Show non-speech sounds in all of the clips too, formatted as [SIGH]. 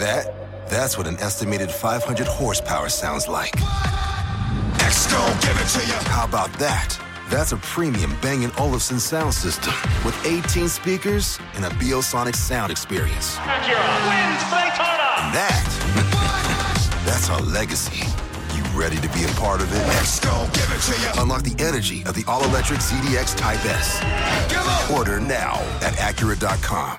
that? That's what an estimated 500 horsepower sounds like. give it to you. How about that? That's a premium Bang & Olufsen sound system with 18 speakers and a Biosonic sound experience. Acura wins Daytona. And that, [LAUGHS] that's our legacy. You ready to be a part of it? Let's go, give it to you. Unlock the energy of the all-electric ZDX Type S. Order now at Acura.com.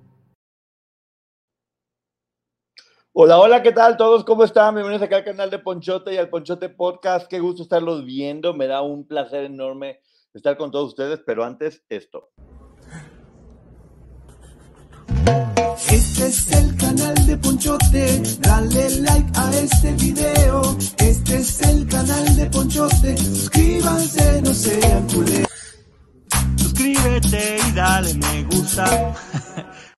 Hola, hola, ¿qué tal todos? ¿Cómo están? Bienvenidos acá al canal de Ponchote y al Ponchote Podcast. Qué gusto estarlos viendo. Me da un placer enorme estar con todos ustedes, pero antes esto. Este es el canal de Ponchote, dale like a este video. Este es el canal de Ponchote, suscríbanse, no sean culés. Suscríbete y dale me gusta. [LAUGHS]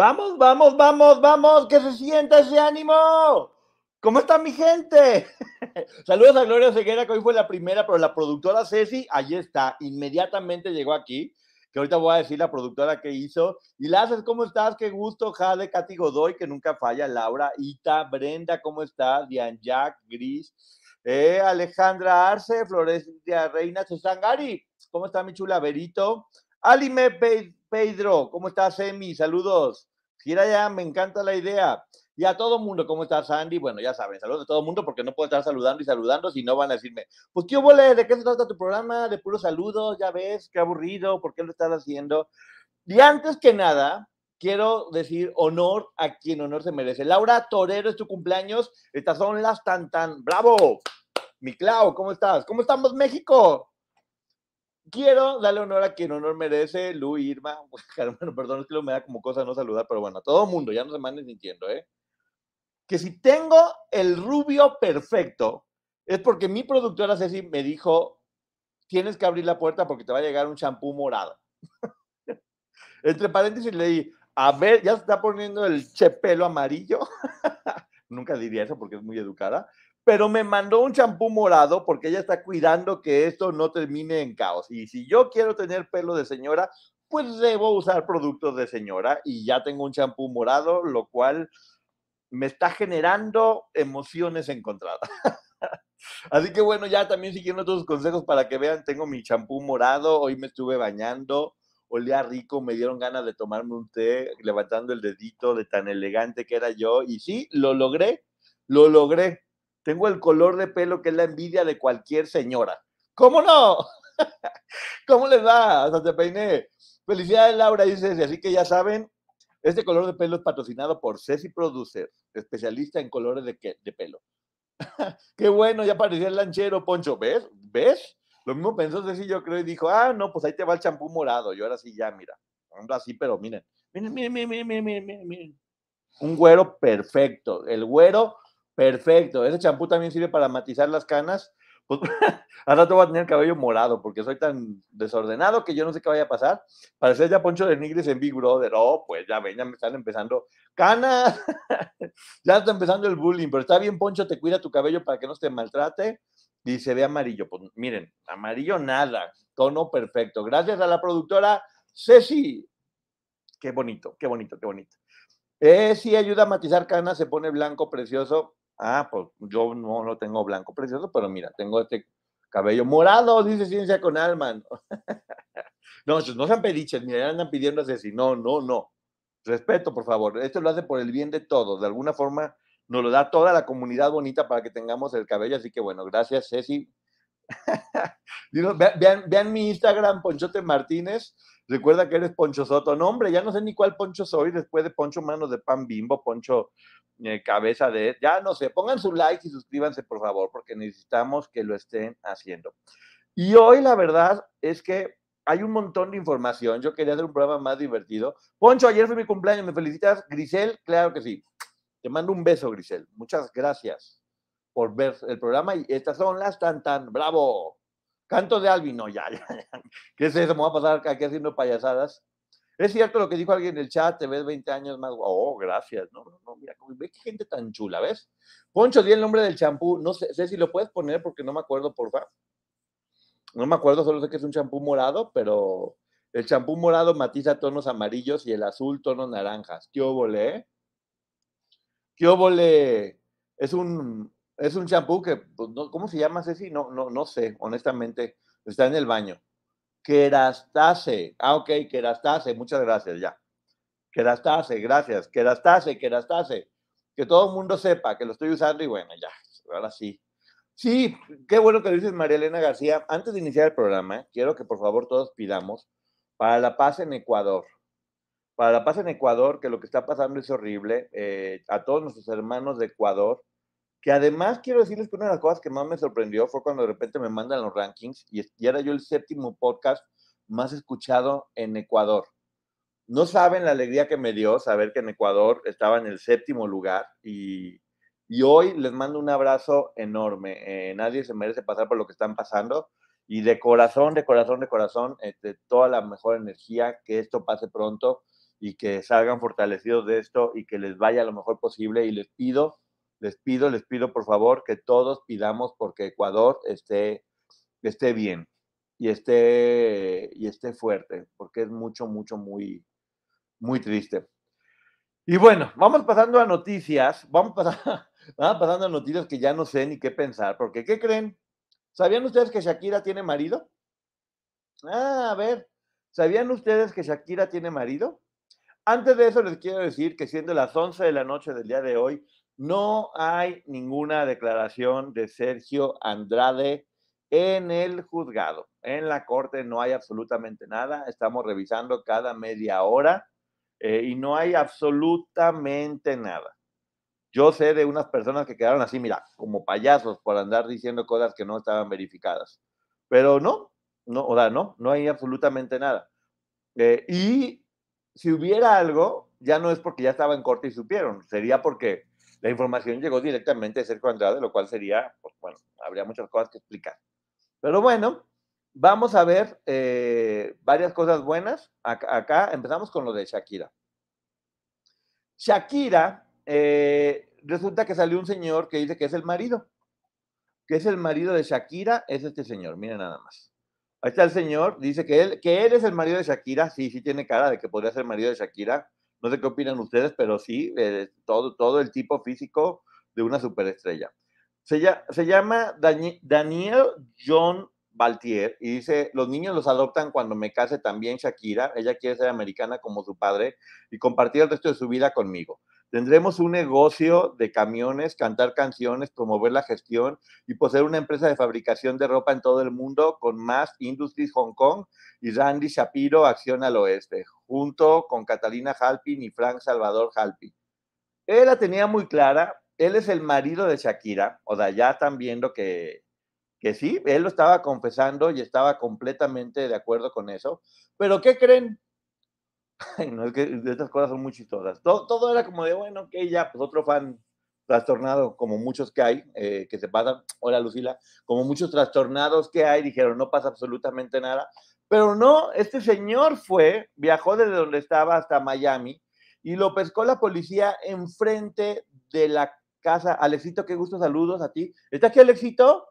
Vamos, vamos, vamos, vamos, que se sienta ese ánimo. ¿Cómo está mi gente? [LAUGHS] Saludos a Gloria Ceguera, que hoy fue la primera, pero la productora Ceci, ahí está, inmediatamente llegó aquí, que ahorita voy a decir la productora que hizo. Y Lazas, ¿cómo estás? Qué gusto, Jade, Katy Godoy, que nunca falla, Laura, Ita, Brenda, ¿cómo estás? Dian Jack, Gris, eh, Alejandra Arce, Florencia Reina, Gary, ¿cómo está mi chula? Berito, Alime Pedro, ¿cómo estás, Emi? Saludos. Gira ya, me encanta la idea. Y a todo mundo, ¿cómo estás, Sandy? Bueno, ya saben, saludos a todo mundo porque no puedo estar saludando y saludando si no van a decirme, pues, ¿qué hubo, ¿De qué se trata tu programa? De puros saludos, ya ves, qué aburrido, ¿por qué lo estás haciendo? Y antes que nada, quiero decir honor a quien honor se merece. Laura Torero, es tu cumpleaños. Estas son las tan tan. ¡Bravo! Mi Clau, ¿cómo estás? ¿Cómo estamos, México? Quiero darle honor a quien honor merece, Lu, Irma, [LAUGHS] bueno, perdón, es que lo me da como cosa no saludar, pero bueno, a todo mundo, ya no se manden sintiendo, ¿eh? Que si tengo el rubio perfecto, es porque mi productora Ceci me dijo, tienes que abrir la puerta porque te va a llegar un champú morado. [LAUGHS] Entre paréntesis leí, a ver, ya se está poniendo el chepelo amarillo. [LAUGHS] Nunca diría eso porque es muy educada pero me mandó un champú morado porque ella está cuidando que esto no termine en caos. Y si yo quiero tener pelo de señora, pues debo usar productos de señora y ya tengo un champú morado, lo cual me está generando emociones encontradas. [LAUGHS] Así que bueno, ya también siguiendo los consejos para que vean, tengo mi champú morado, hoy me estuve bañando, olía rico, me dieron ganas de tomarme un té, levantando el dedito de tan elegante que era yo, y sí, lo logré, lo logré. Tengo el color de pelo que es la envidia de cualquier señora. ¿Cómo no? [LAUGHS] ¿Cómo les va? Hasta te peiné. Felicidades, Laura, dice Así que ya saben, este color de pelo es patrocinado por Ceci Producer, especialista en colores de, de pelo. [LAUGHS] Qué bueno, ya parecía el lanchero, Poncho. ¿Ves? ¿Ves? Lo mismo pensó Ceci, yo creo, y dijo, ah, no, pues ahí te va el champú morado. Y ahora sí, ya, mira. Ando así, pero miren. Miren, miren, miren, miren, miren, miren. Un güero perfecto. El güero Perfecto. Ese champú también sirve para matizar las canas. Pues, [LAUGHS] al rato voy a tener el cabello morado porque soy tan desordenado que yo no sé qué vaya a pasar. Parecer ya Poncho de Nigris en Big Brother. Oh, pues ya ven, ya me están empezando canas. [LAUGHS] ya está empezando el bullying, pero está bien, Poncho, te cuida tu cabello para que no te maltrate y se ve amarillo. Pues miren, amarillo nada, tono perfecto. Gracias a la productora Ceci. Qué bonito, qué bonito, qué bonito. Eh, sí, ayuda a matizar canas, se pone blanco, precioso. Ah, pues yo no lo tengo blanco precioso, pero mira, tengo este cabello morado, dice Ciencia con Alma. No, [LAUGHS] no sean pediches, mira, andan pidiendo así. No, no, no. Respeto, por favor. Esto lo hace por el bien de todos. De alguna forma nos lo da toda la comunidad bonita para que tengamos el cabello. Así que bueno, gracias, Ceci. [LAUGHS] vean, vean, mi Instagram, Ponchote Martínez. Recuerda que eres Poncho Soto. No, hombre, ya no sé ni cuál Poncho soy después de Poncho Manos de Pan Bimbo, Poncho eh, cabeza de, ya no sé, pongan su like y suscríbanse por favor, porque necesitamos que lo estén haciendo. Y hoy la verdad es que hay un montón de información. Yo quería hacer un programa más divertido. Poncho, ayer fue mi cumpleaños, ¿me felicitas? Grisel, claro que sí. Te mando un beso, Grisel. Muchas gracias por ver el programa y estas son las tan tan. ¡Bravo! Canto de Alvin, no, ya, [LAUGHS] ya, ya. ¿Qué es eso? Me voy a pasar aquí haciendo payasadas. Es cierto lo que dijo alguien en el chat, te ves 20 años más. Oh, gracias. No, no, no, mira, ve qué gente tan chula, ¿ves? Poncho, di el nombre del champú. No sé, sé si lo puedes poner porque no me acuerdo, por favor. No me acuerdo, solo sé que es un champú morado, pero el champú morado matiza tonos amarillos y el azul tonos naranjas. ¿Qué óvole, eh? ¿Qué óvole? Es un, es un champú que, pues, no, ¿cómo se llama, Ceci? No, no, no sé, honestamente. Está en el baño. Kerastase. Ah, ok, Kerastase. Muchas gracias, ya. Kerastase, gracias. Kerastase, Kerastase. Que todo el mundo sepa que lo estoy usando y bueno, ya, ahora sí. Sí, qué bueno que lo dices, María Elena García. Antes de iniciar el programa, quiero que por favor todos pidamos para la paz en Ecuador. Para la paz en Ecuador, que lo que está pasando es horrible. eh, a todos nuestros hermanos de Ecuador, que además quiero decirles que una de las cosas que más me sorprendió fue cuando de repente me mandan los rankings y, y era yo el séptimo podcast más escuchado en Ecuador. No saben la alegría que me dio saber que en Ecuador estaba en el séptimo lugar y, y hoy les mando un abrazo enorme. Eh, nadie se merece pasar por lo que están pasando y de corazón, de corazón, de corazón, este, toda la mejor energía, que esto pase pronto y que salgan fortalecidos de esto y que les vaya lo mejor posible y les pido les pido, les pido por favor que todos pidamos porque Ecuador esté, esté bien y esté, y esté fuerte, porque es mucho, mucho, muy, muy triste. Y bueno, vamos pasando a noticias, vamos, pasando, [LAUGHS] vamos pasando a noticias que ya no sé ni qué pensar, porque ¿qué creen? ¿Sabían ustedes que Shakira tiene marido? Ah, a ver, ¿sabían ustedes que Shakira tiene marido? Antes de eso les quiero decir que siendo las 11 de la noche del día de hoy, no hay ninguna declaración de Sergio Andrade en el juzgado. En la corte no hay absolutamente nada. Estamos revisando cada media hora eh, y no hay absolutamente nada. Yo sé de unas personas que quedaron así, mira, como payasos por andar diciendo cosas que no estaban verificadas. Pero no, no, o sea, no, no hay absolutamente nada. Eh, y si hubiera algo, ya no es porque ya estaba en corte y supieron, sería porque la información llegó directamente de Sergio Andrade, lo cual sería, pues bueno, habría muchas cosas que explicar. Pero bueno, vamos a ver eh, varias cosas buenas. Acá, empezamos con lo de Shakira. Shakira, eh, resulta que salió un señor que dice que es el marido, que es el marido de Shakira, es este señor, miren nada más. Ahí está el señor, dice que él, que él es el marido de Shakira, sí, sí tiene cara de que podría ser marido de Shakira, no sé qué opinan ustedes, pero sí, eh, todo, todo el tipo físico de una superestrella. Se, llama Dani, Daniel John Baltier y dice, los niños los adoptan cuando me case también Shakira, ella quiere ser americana como su padre y compartir el resto de su vida conmigo. Tendremos un negocio de camiones, cantar canciones, promover la gestión y poseer una empresa de fabricación de ropa en todo el mundo con más Industries Hong Kong y Randy Shapiro, Acción al Oeste, junto con Catalina Halpin y Frank Salvador Halpin. Él la tenía muy clara, él es el marido de Shakira, o sea, ya están viendo que, que sí, él lo estaba confesando y estaba completamente de acuerdo con eso, pero ¿qué creen? [LAUGHS] No, es que estas cosas son muy chistosas. Todo, todo era como de, bueno, que ya, pues otro fan trastornado, como muchos que hay, eh, que se pasan, hola Lucila, como muchos trastornados que hay, dijeron, no pasa absolutamente nada, pero no, este señor fue, viajó desde donde estaba hasta Miami y lo pescó la policía enfrente de la casa. Alexito, qué gusto, saludos a ti. ¿Está aquí Alexito?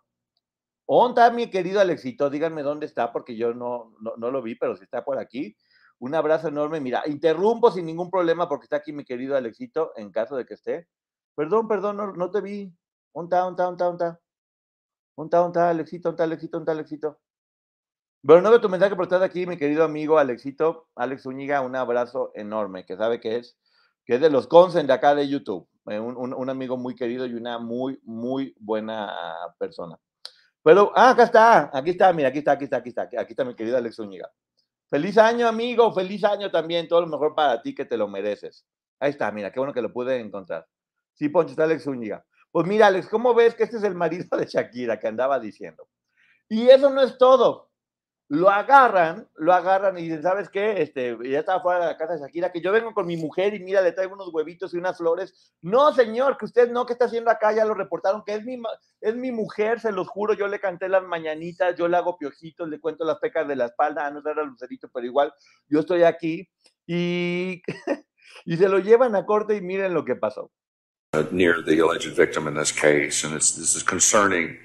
¿Dónde está mi querido Alexito? Díganme dónde está, porque yo no, no, no lo vi, pero si está por aquí. Un abrazo enorme. Mira, interrumpo sin ningún problema porque está aquí mi querido Alexito, en caso de que esté. Perdón, perdón, no, no te vi. ¿Dónde está, dónde está, dónde está? ¿Dónde está, dónde está, Alexito? ¿Dónde está, Alexito? ¿Dónde está, Alexito? Bueno, no veo tu mensaje, pero estás aquí, mi querido amigo Alexito, Alex Zúñiga, un abrazo enorme, que sabe que es, que es de los consen de acá de YouTube, eh, un, un, un, amigo muy querido y una muy, muy buena persona. Pero, ah, acá está, aquí está, mira, aquí está, aquí está, aquí está, aquí está mi querido Alex Zúñiga. Feliz año, amigo, feliz año también, todo lo mejor para ti, que te lo mereces. Ahí está, mira, qué bueno que lo pude encontrar. Sí, Poncho, está Alex Zúñiga. Pues mira, Alex, ¿cómo ves que este es el marido de Shakira que andaba diciendo? Y eso no es todo. Lo agarran, lo agarran y dicen, ¿sabes qué? Este, ya estaba fuera de la casa de Shakira, que yo vengo con mi mujer y mira, le traigo unos huevitos y unas flores. No, señor, que usted no, ¿qué está haciendo acá? Ya lo reportaron, que es mi, es mi mujer, se los juro, yo le canté las mañanitas, yo le hago piojitos, le cuento las pecas de la espalda, ah, no era lucerito, pero igual, yo estoy aquí. Y, [LAUGHS] y se lo llevan a corte y miren lo que pasó. Near the alleged victim in this case, and this is concerning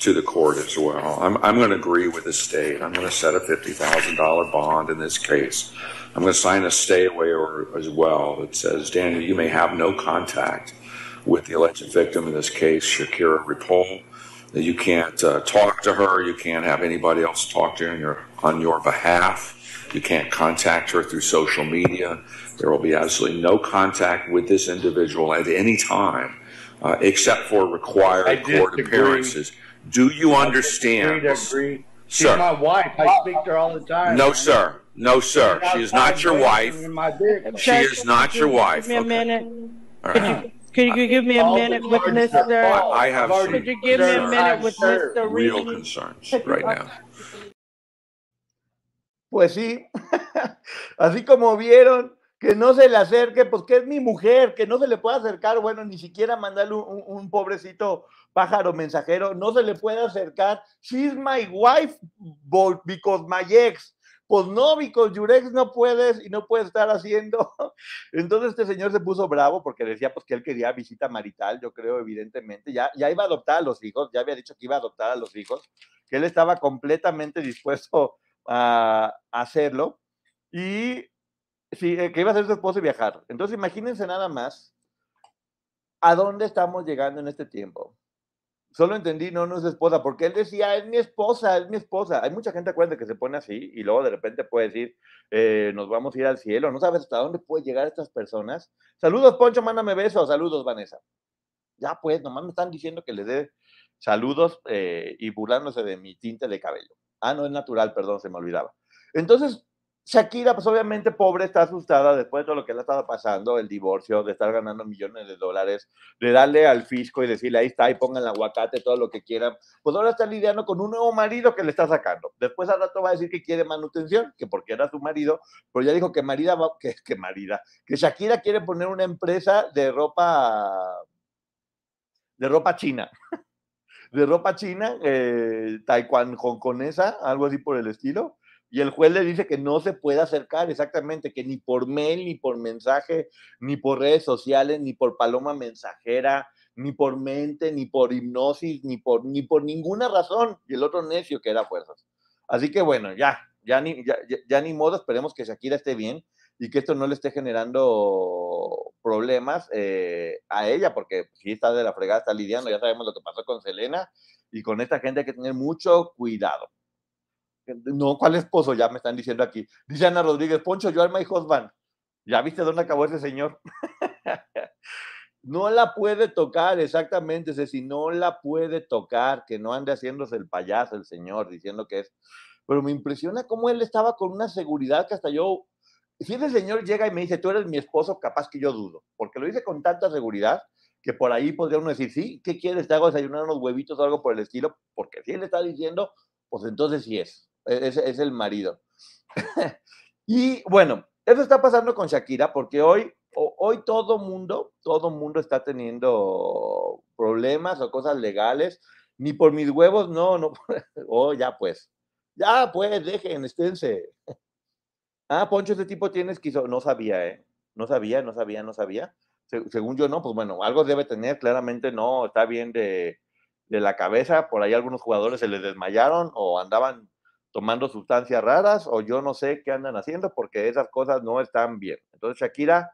to the court as well. I'm, I'm going to agree with the state. I'm going to set a $50,000 bond in this case. I'm going to sign a stay away order as well that says, Daniel, you may have no contact with the alleged victim in this case, Shakira Ripoll. That you can't uh, talk to her, you can't have anybody else talk to her on your, on your behalf. You can't contact her through social media. There will be absolutely no contact with this individual at any time, uh, except for required court appearances. Do you understand? Agree agree. She's Sir. my wife. I speak to her all the time. No, sir. No, sir. She is not your wife. In my dick. She is not your wife. Give me a minute. All Could you, could you give me a minute with charges are uh, Mr. filed. I have I've Could you give me a minute with Sir, Mr. Real Reed? concerns right now. Pues sí, [LAUGHS] así como vieron que no se le acerque, pues que es mi mujer, que no se le puede acercar, bueno, ni siquiera mandarle un, un- un pobrecito pájaro mensajero, no se le puede acercar. She's my wife because my ex. Pues no, because your ex no puedes y no puede estar haciendo. [LAUGHS] Entonces este señor se puso bravo porque decía pues que él quería visita marital, yo creo, evidentemente. Ya, ya iba a adoptar a los hijos, ya había dicho que iba a adoptar a los hijos, que él estaba completamente dispuesto a hacerlo y sí, eh, que iba a ser su esposo y viajar. Entonces imagínense nada más a dónde estamos llegando en este tiempo. Solo entendí, no, no es esposa, porque él decía, es mi esposa, es mi esposa. Hay mucha gente, acuérdense, que se pone así y luego de repente puede decir, eh, nos vamos a ir al cielo. No sabes hasta dónde puede llegar estas personas. Saludos, Poncho, mándame besos. Saludos, Vanessa. Ya pues, nomás me están diciendo que les dé saludos eh, y burlándose de mi tinte de cabello. Ah, no es natural, perdón, se me olvidaba. Entonces, Shakira, pues obviamente pobre, está asustada después de todo lo que le ha estado pasando, el divorcio, de estar ganando millones de dólares, de darle al fisco y decirle, ahí está, y pongan el aguacate, todo lo que quieran. Pues ahora está lidiando con un nuevo marido que le está sacando. Después al rato va a decir que quiere manutención, que porque era su marido, pero ya dijo que Marida va, que, que Marida, que Shakira quiere poner una empresa de ropa, de ropa china [LAUGHS] de ropa china, eh, taiwan hongkonesa, algo así por el estilo, y el juez le dice que no se puede acercar exactamente, que ni por mail, ni por mensaje, ni por redes sociales, ni por paloma mensajera, ni por mente, ni por hipnosis, ni por, ni por ninguna razón, y el otro necio que era fuerzas. Así que bueno, ya, ya ni, ya, ni modo, esperemos que Shakira esté bien y que esto no le esté generando problemas eh, a ella, porque sí está de la fregada, está lidiando, ya sabemos lo que pasó con Selena y con esta gente hay que tener mucho cuidado. No, ¿cuál esposo? Ya me están diciendo aquí. Dice Ana Rodríguez, Poncho, yo my husband. ¿Ya viste dónde acabó ese señor? [LAUGHS] no la puede tocar, exactamente, si no la puede tocar, que no ande haciéndose el payaso el señor, diciendo que es. Pero me impresiona cómo él estaba con una seguridad que hasta yo, si ese señor llega y me dice, tú eres mi esposo, capaz que yo dudo, porque lo dice con tanta seguridad que por ahí podría uno decir, sí, ¿qué quieres? ¿Te hago desayunar unos huevitos o algo por el estilo? Porque si él está diciendo, pues entonces sí es, es, es el marido. [LAUGHS] y bueno, eso está pasando con Shakira porque hoy, hoy todo mundo, todo mundo está teniendo problemas o cosas legales. Ni por mis huevos, no, no. [LAUGHS] Oh, ya pues. Ya pues, dejen, esténse. [LAUGHS] Ah, Poncho, ese tipo tiene esquizo. No sabía, ¿eh? No sabía, no sabía, no sabía. Se- según yo, no, pues bueno, algo debe tener, claramente no, está bien de, de la cabeza. Por ahí algunos jugadores se les desmayaron o andaban tomando sustancias raras o yo no sé qué andan haciendo porque esas cosas no están bien. Entonces, Shakira,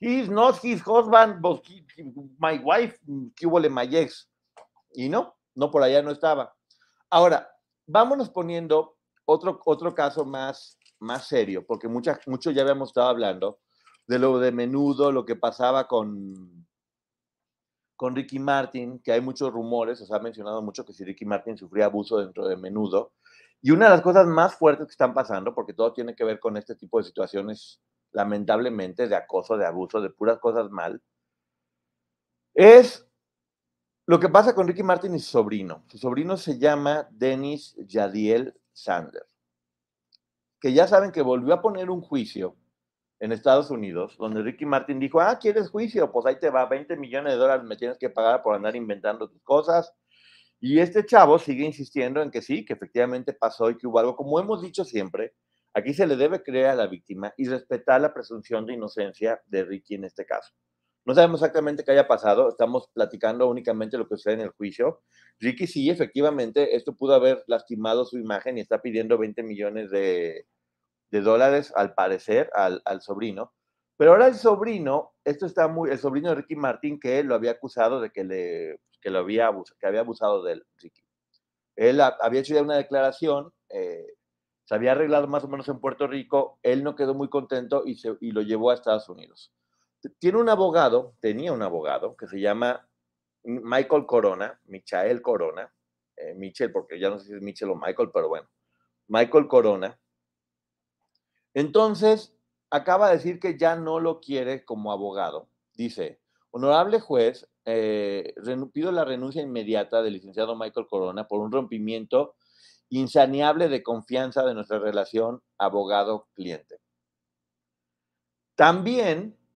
he's not his husband, my wife, que hubo my ex. Y no, no por allá no estaba. Ahora, vámonos poniendo otro, otro caso más, más serio, porque mucha, mucho ya habíamos estado hablando de lo de menudo, lo que pasaba con, con Ricky Martin, que hay muchos rumores, o se ha mencionado mucho que si Ricky Martin sufría abuso dentro de menudo. Y una de las cosas más fuertes que están pasando, porque todo tiene que ver con este tipo de situaciones, lamentablemente, de acoso, de abuso, de puras cosas mal, es lo que pasa con Ricky Martin y su sobrino. Su sobrino se llama Denis Yadiel Sandler, que ya saben que volvió a poner un juicio en Estados Unidos, donde Ricky Martin dijo, ah, ¿quieres juicio? Pues ahí te va, 20 millones de dólares me tienes que pagar por andar inventando tus cosas. Y este chavo sigue insistiendo en que sí, que efectivamente pasó y que hubo algo. Como hemos dicho siempre, aquí se le debe creer a la víctima y respetar la presunción de inocencia de Ricky en este caso. No sabemos exactamente qué haya pasado, estamos platicando únicamente lo que sucede en el juicio. Ricky sí, efectivamente, esto pudo haber lastimado su imagen y está pidiendo 20 millones de, dólares, al parecer, al, sobrino. Pero ahora el sobrino, esto está muy, el sobrino de Ricky Martin, que él lo había acusado de que, le, que, lo había, que había abusado de él, Ricky. Él había hecho ya una declaración, eh, se había arreglado más o menos en Puerto Rico, él no quedó muy contento y, se, y lo llevó a Estados Unidos. Tiene un abogado, tenía un abogado que se llama Michael Corona, Michael Corona, eh, Michel, porque ya no sé si es Michel o Michael, pero bueno, Michael Corona, entonces, acaba de decir que ya no lo quiere como abogado. Dice, honorable juez, eh, pido la renuncia inmediata del licenciado Michael Corona por un rompimiento insaneable de confianza de nuestra relación abogado-cliente. También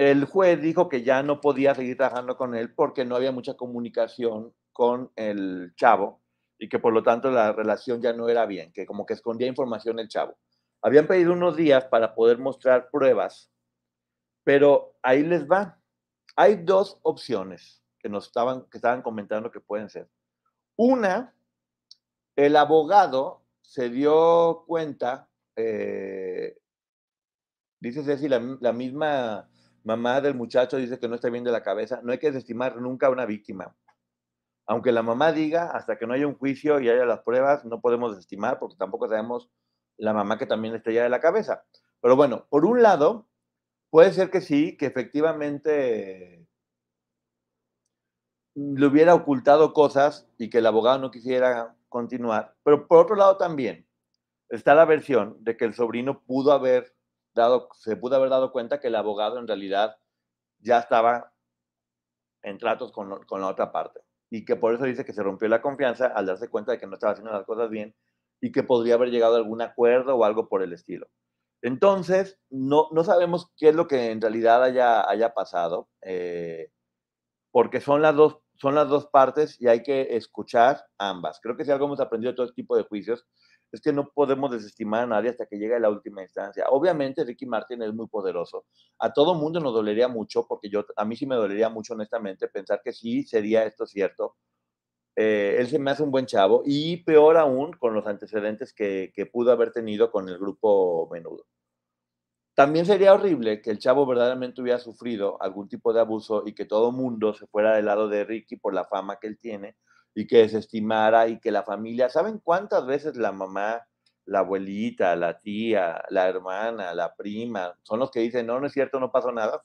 el juez dijo que ya no podía seguir trabajando con él porque no había mucha comunicación con el chavo y que por lo tanto la relación ya no era bien, que como que escondía información el chavo. Habían pedido unos días para poder mostrar pruebas, pero ahí les va. Hay dos opciones que nos estaban, que estaban comentando que pueden ser. Una, el abogado se dio cuenta, eh, dice Ceci, la, la misma mamá del muchacho dice que no está bien de la cabeza, no hay que desestimar nunca a una víctima. Aunque la mamá diga, hasta que no haya un juicio y haya las pruebas, no podemos desestimar porque tampoco sabemos la mamá que también está ya de la cabeza. Pero bueno, por un lado, puede ser que sí, que efectivamente le hubiera ocultado cosas y que el abogado no quisiera continuar. Pero por otro lado también está la versión de que el sobrino pudo haber dado, se pudo haber dado cuenta que el abogado en realidad ya estaba en tratos con, la otra parte y que por eso dice que se rompió la confianza al darse cuenta de que no estaba haciendo las cosas bien y que podría haber llegado a algún acuerdo o algo por el estilo. Entonces, no, no sabemos qué es lo que en realidad haya, haya pasado, eh, porque son las, dos, son las dos partes y hay que escuchar ambas. Creo que si algo hemos aprendido de todo este tipo de juicios es que no podemos desestimar a nadie hasta que llegue la última instancia. Obviamente Ricky Martin es muy poderoso. A todo mundo nos dolería mucho, porque yo, a mí sí me dolería mucho honestamente pensar que sí sería esto cierto. Eh, él se me hace un buen chavo y peor aún con los antecedentes que, que pudo haber tenido con el grupo Menudo. También sería horrible que el chavo verdaderamente hubiera sufrido algún tipo de abuso y que todo mundo se fuera del lado de Ricky por la fama que él tiene y que desestimara y que la familia, ¿saben cuántas veces la mamá, la abuelita, la tía, la hermana, la prima, son los que dicen, no, no es cierto, no pasó nada?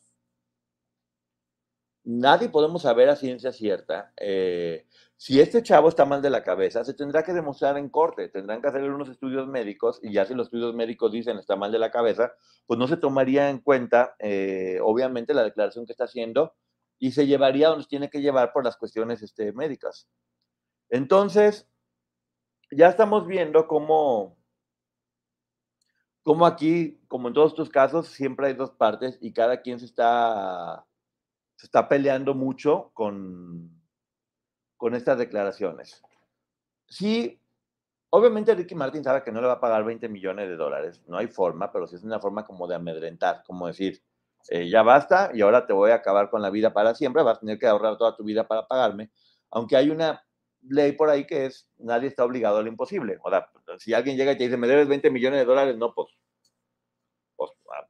Nadie podemos saber a ciencia cierta. Eh, si este chavo está mal de la cabeza, se tendrá que demostrar en corte, tendrán que hacer unos estudios médicos y ya si los estudios médicos dicen está mal de la cabeza, pues no se tomaría en cuenta, eh, obviamente, la declaración que está haciendo y se llevaría donde tiene que llevar por las cuestiones este, médicas. Entonces, ya estamos viendo cómo, cómo aquí, como en todos estos casos, siempre hay dos partes y cada quien se está, se está peleando mucho con, con estas declaraciones. Sí, obviamente Ricky Martin sabe que no le va a pagar 20 millones de dólares, no hay forma, pero sí es una forma como de amedrentar, como decir, eh, ya basta y ahora te voy a acabar con la vida para siempre, vas a tener que ahorrar toda tu vida para pagarme, aunque hay una ley por ahí que es, nadie está obligado a lo imposible. O sea, si alguien llega y te dice, me debes 20 millones de dólares, no, pues, pues ah,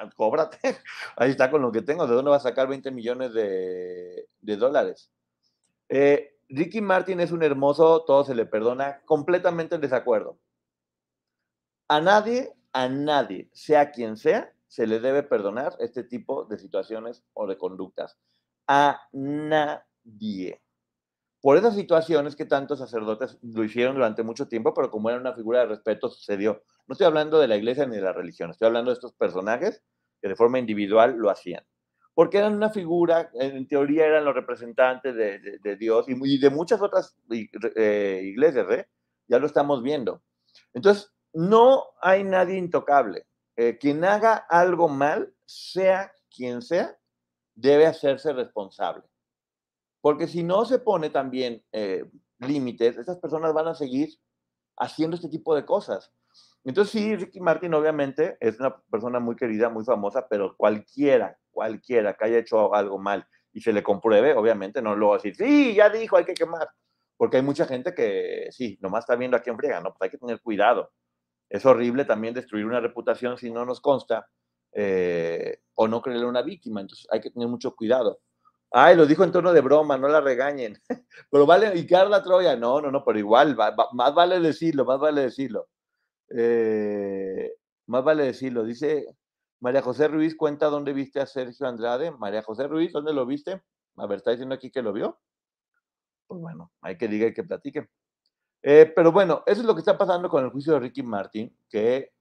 ah, cóbrate. [LAUGHS] Ahí está con lo que tengo. ¿De dónde vas a sacar 20 millones de, de dólares? Eh, Ricky Martin es un hermoso, todo se le perdona, completamente en desacuerdo. A nadie, a nadie, sea quien sea, se le debe perdonar este tipo de situaciones o de conductas. A nadie. Por esas situaciones que tantos sacerdotes lo hicieron durante mucho tiempo, pero como era una figura de respeto, sucedió. No estoy hablando de la iglesia ni de la religión, estoy hablando de estos personajes que de forma individual lo hacían. Porque eran una figura, en teoría eran los representantes de, Dios y, de muchas otras eh, iglesias, ¿eh? Ya lo estamos viendo. Entonces, no hay nadie intocable. Eh, quien haga algo mal, sea quien sea, debe hacerse responsable. Porque si no se pone también eh, límites, estas personas van a seguir haciendo este tipo de cosas. Entonces sí, Ricky Martin obviamente es una persona muy querida, muy famosa, pero cualquiera, cualquiera que haya hecho algo mal y se le compruebe, obviamente no lo va a decir, sí, ya dijo, hay que quemar. Porque hay mucha gente que sí, nomás está viendo a quién friega, ¿no? Pues hay que tener cuidado. Es horrible también destruir una reputación si no nos consta eh, o no creerle a una víctima. Entonces hay que tener mucho cuidado. Ay, lo dijo en tono de broma, no la regañen. [LAUGHS] pero vale, y Carla Troya, no, no, no, pero igual, más vale decirlo, más vale decirlo. Eh, más vale decirlo. Dice María José Ruiz, cuenta dónde viste a Sergio Andrade. María José Ruiz, ¿dónde lo viste? A ver, está diciendo aquí que lo vio. Pues bueno, hay que diga y que platique. Eh, pero bueno, eso es lo que está pasando con el juicio de Ricky Martin, que,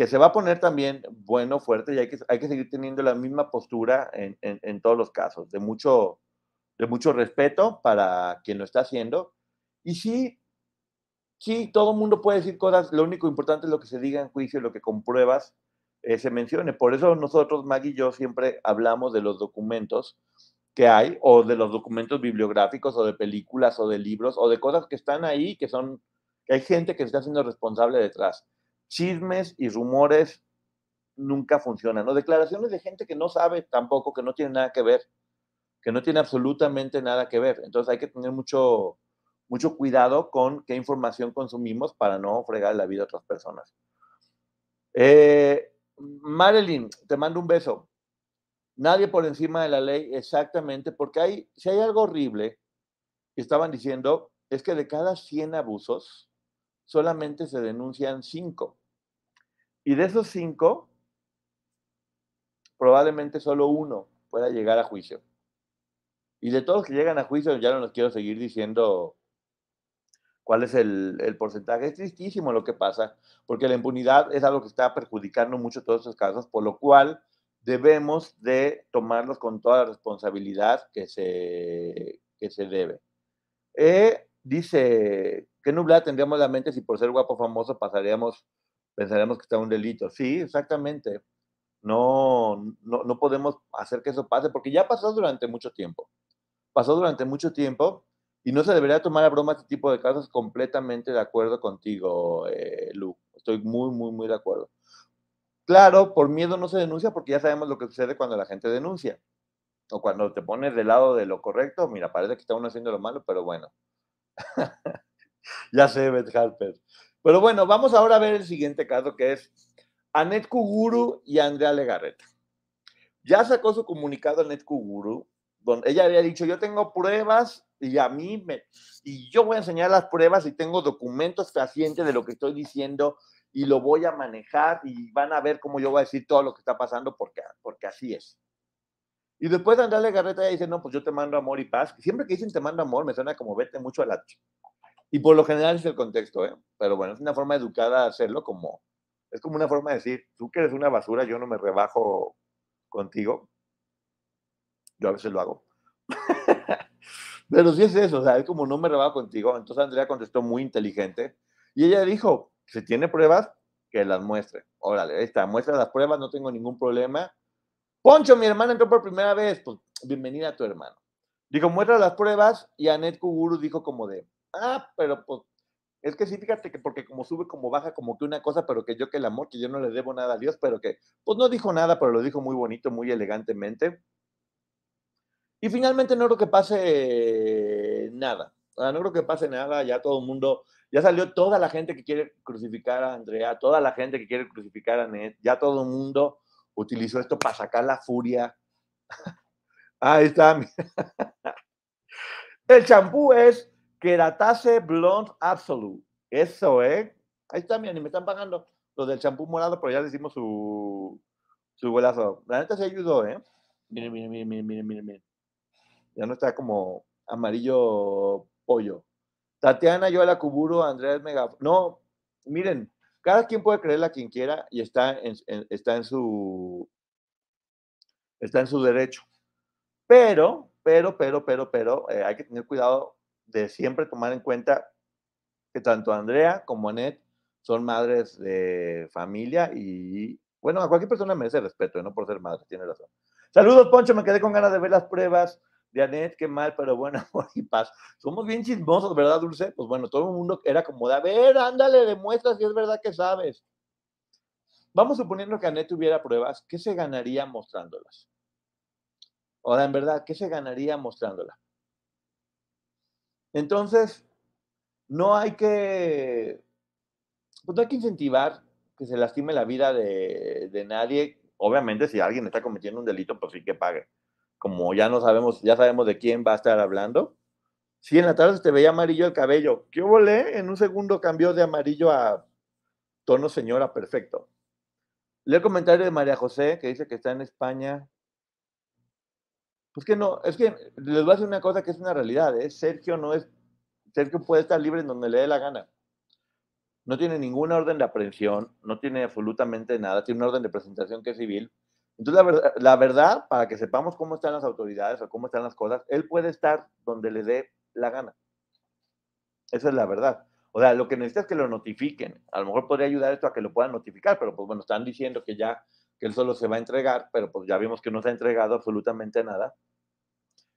que se va a poner también bueno, fuerte, y hay que, hay que seguir teniendo la misma postura en, en- todos los casos, de mucho, de mucho respeto para quien lo está haciendo. Y sí, sí, todo el mundo puede decir cosas, lo único importante es lo que se diga en juicio, lo que compruebas eh, se mencione. Por eso nosotros, Maggie y yo, siempre hablamos de los documentos que hay, o de los documentos bibliográficos, o de películas, o de libros, o de cosas que están ahí, que son, hay gente que está haciendo responsable detrás. Chismes y rumores nunca funcionan, ¿no? Declaraciones de gente que no sabe tampoco, que no tiene nada que ver, que no tiene absolutamente nada que ver. Entonces hay que tener mucho, mucho cuidado con qué información consumimos para no fregar la vida a otras personas. Eh, Marilyn, te mando un beso. Nadie por encima de la ley, exactamente, porque hay, si hay algo horrible, estaban diciendo, es que de cada 100 abusos, solamente se denuncian 5. Y de esos 5, probablemente solo uno pueda llegar a juicio. Y de todos los que llegan a juicio, ya no los quiero seguir diciendo cuál es el, el porcentaje. Es tristísimo lo que pasa, porque la impunidad es algo que está perjudicando mucho todos estos casos, por lo cual debemos de tomarlos con toda la responsabilidad que se, que se debe. Eh, dice, ¿qué nublada tendríamos la mente si por ser guapo famoso pasaríamos, pensaríamos que está un delito? Sí, exactamente. No, no, no podemos hacer que eso pase, porque ya pasó durante mucho tiempo. Pasó durante mucho tiempo y no se debería tomar a broma este tipo de casos. Completamente de acuerdo contigo, eh, Lu. Estoy muy, muy, muy de acuerdo. Claro, por miedo no se denuncia porque ya sabemos lo que sucede cuando la gente denuncia. O cuando te pones del lado de lo correcto, mira, parece que está uno haciendo lo malo, pero bueno. [LAUGHS] ya sé, Beth Harper. Pero bueno, vamos ahora a ver el siguiente caso que es Anet Kuguru y Andrea Legarreta. Ya sacó su comunicado Anet Kuguru, donde ella había dicho, yo tengo pruebas y a mí me... Y yo voy a enseñar las pruebas y tengo documentos fehacientes de lo que estoy diciendo y lo voy a manejar y van a ver cómo yo voy a decir todo lo que está pasando porque, porque así es. Y después Andrea Legarreta dice, no, pues yo te mando amor y paz. Siempre que dicen te mando amor, me suena como vete mucho a la... Y por lo general es el contexto, ¿eh? Pero bueno, es una forma educada de hacerlo como... Es como una forma de decir, tú que eres una basura, yo no me rebajo contigo. Yo a veces lo hago. [LAUGHS] Pero sí es eso, o sea, es como no me rebajo contigo. Entonces Andrea contestó muy inteligente y ella dijo, si tiene pruebas, que las muestre. Órale, ahí está, muestra las pruebas, no tengo ningún problema. Poncho, mi hermana entró por primera vez, pues bienvenida a tu hermano. Dijo, muestra las pruebas y Anet Kuguru dijo como de, ah, pero pues, es que sí, fíjate que porque como sube, como baja, como que una cosa, pero que yo que el amor, que yo no le debo nada a Dios, pero que, pues no dijo nada, pero lo dijo muy bonito, muy elegantemente. Y finalmente no creo que pase nada. No creo que pase nada, ya todo el mundo, ya salió toda la gente que quiere crucificar a Andrea, toda la gente que quiere crucificar a Ned, ya todo el mundo utilizó esto para sacar la furia. [LAUGHS] Ahí está. [LAUGHS] El champú es Keratase Blonde Absolute. Eso, ¿eh? Ahí está, mira, ni me están pagando los del champú morado, pero ya le hicimos su, su golazo. La neta se ayudó, ¿eh? Miren, miren, miren, miren, miren, miren, miren. Ya no está como amarillo pollo. Tatiana, yo a la Cuburo, Andrés Mega. No, miren, cada quien puede creerle a quien quiera y está en, en- está en su está en su derecho. Pero, pero, pero, pero, pero, eh, hay que tener cuidado de siempre tomar en cuenta que tanto Andrea como Anet son madres de familia y, bueno, a cualquier persona merece respeto, no por ser madre, tiene razón. Saludos, Poncho, me quedé con ganas de ver las pruebas de Anet, qué mal, pero bueno, [LAUGHS] amor y paz. Somos bien chismosos, ¿verdad, Dulce? Pues bueno, todo el mundo era como de, a ver, ándale, demuestra si es verdad que sabes. Vamos suponiendo que Anet tuviera pruebas, ¿qué se ganaría mostrándolas? Ahora, en verdad, ¿qué se ganaría mostrándolas? Entonces, no hay que, pues no hay que incentivar que se lastime la vida de, de nadie. Obviamente, si alguien está cometiendo un delito, pues sí que pague. Como ya no sabemos, ya sabemos de quién va a estar hablando. Si en la tarde se te veía amarillo el cabello, ¿qué volé? En un segundo cambió de amarillo a tono señora, perfecto. Leo el comentario de María José, que dice que está en España. Pues que no, es que les voy a decir una cosa que es una realidad, ¿eh? Sergio no es, Sergio puede estar libre en donde le dé la gana. No tiene ninguna orden de aprehensión, no tiene absolutamente nada, tiene una orden de presentación que es civil. Entonces, la verdad, la verdad, para que sepamos cómo están las autoridades o cómo están las cosas, él puede estar donde le dé la gana. Esa es la verdad. O sea, lo que necesita es que lo notifiquen. A lo mejor podría ayudar esto a que lo puedan notificar, pero pues bueno, están diciendo que ya, que él solo se va a entregar, pero pues ya vimos que no se ha entregado absolutamente nada.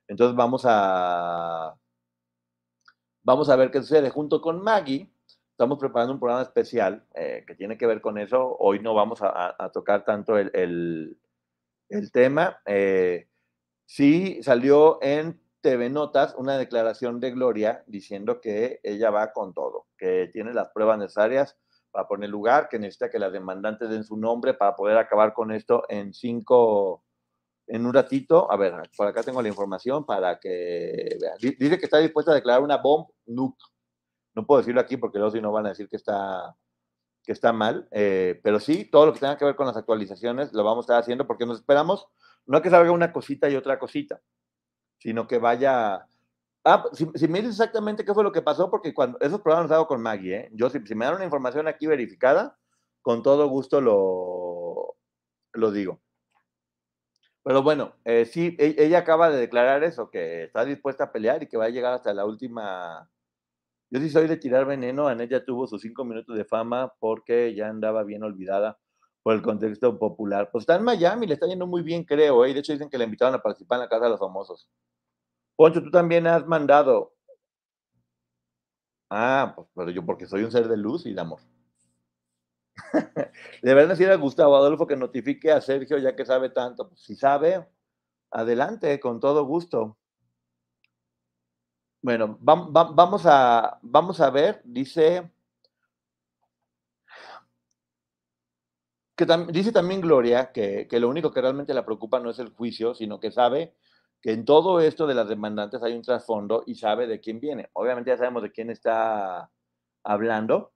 Entonces vamos a, vamos a ver qué sucede. Junto con Maggie, estamos preparando un programa especial eh, que tiene que ver con eso. Hoy no vamos a, tocar tanto el, el- el tema. Eh, sí salió en TV Notas una declaración de Gloria diciendo que ella va con todo, que tiene las pruebas necesarias para poner lugar, que necesita que las demandantes den su nombre para poder acabar con esto en cinco, en un ratito. A ver, por acá tengo la información para que vean. Di- Dice que está dispuesta a declarar una bomb nuke. No puedo decirlo aquí porque luego si no van a decir que está, que está mal, eh, pero sí, todo lo que tenga que ver con las actualizaciones lo vamos a estar haciendo porque nos esperamos no que salga una cosita y otra cosita, sino que vaya... Ah, si, si me dices exactamente qué fue lo que pasó, porque esos programas los hago con Maggie, ¿eh? Yo, si, me dan una información aquí verificada, con todo gusto lo, lo digo. Pero bueno, eh, sí, e- ella acaba de declarar eso, que está dispuesta a pelear y que va a llegar hasta la última. Yo sí soy de tirar veneno, Anet ya tuvo sus cinco minutos de fama porque ya andaba bien olvidada por el contexto popular. Pues está en Miami, le está yendo muy bien, creo, ¿eh? y de hecho dicen que le invitaron a participar en la Casa de los Famosos. Poncho, tú también has mandado. Ah, pues pero yo porque soy un ser de luz y de amor. [LAUGHS] Deberían decir a Gustavo Adolfo que notifique a Sergio ya que sabe tanto. Pues, si sabe, adelante, con todo gusto. Bueno, vam- vam- vamos, a, vamos a ver, dice que dice también Gloria que, que lo único que realmente la preocupa no es el juicio, sino que sabe que en todo esto de las demandantes hay un trasfondo y sabe de quién viene. Obviamente ya sabemos de quién está hablando.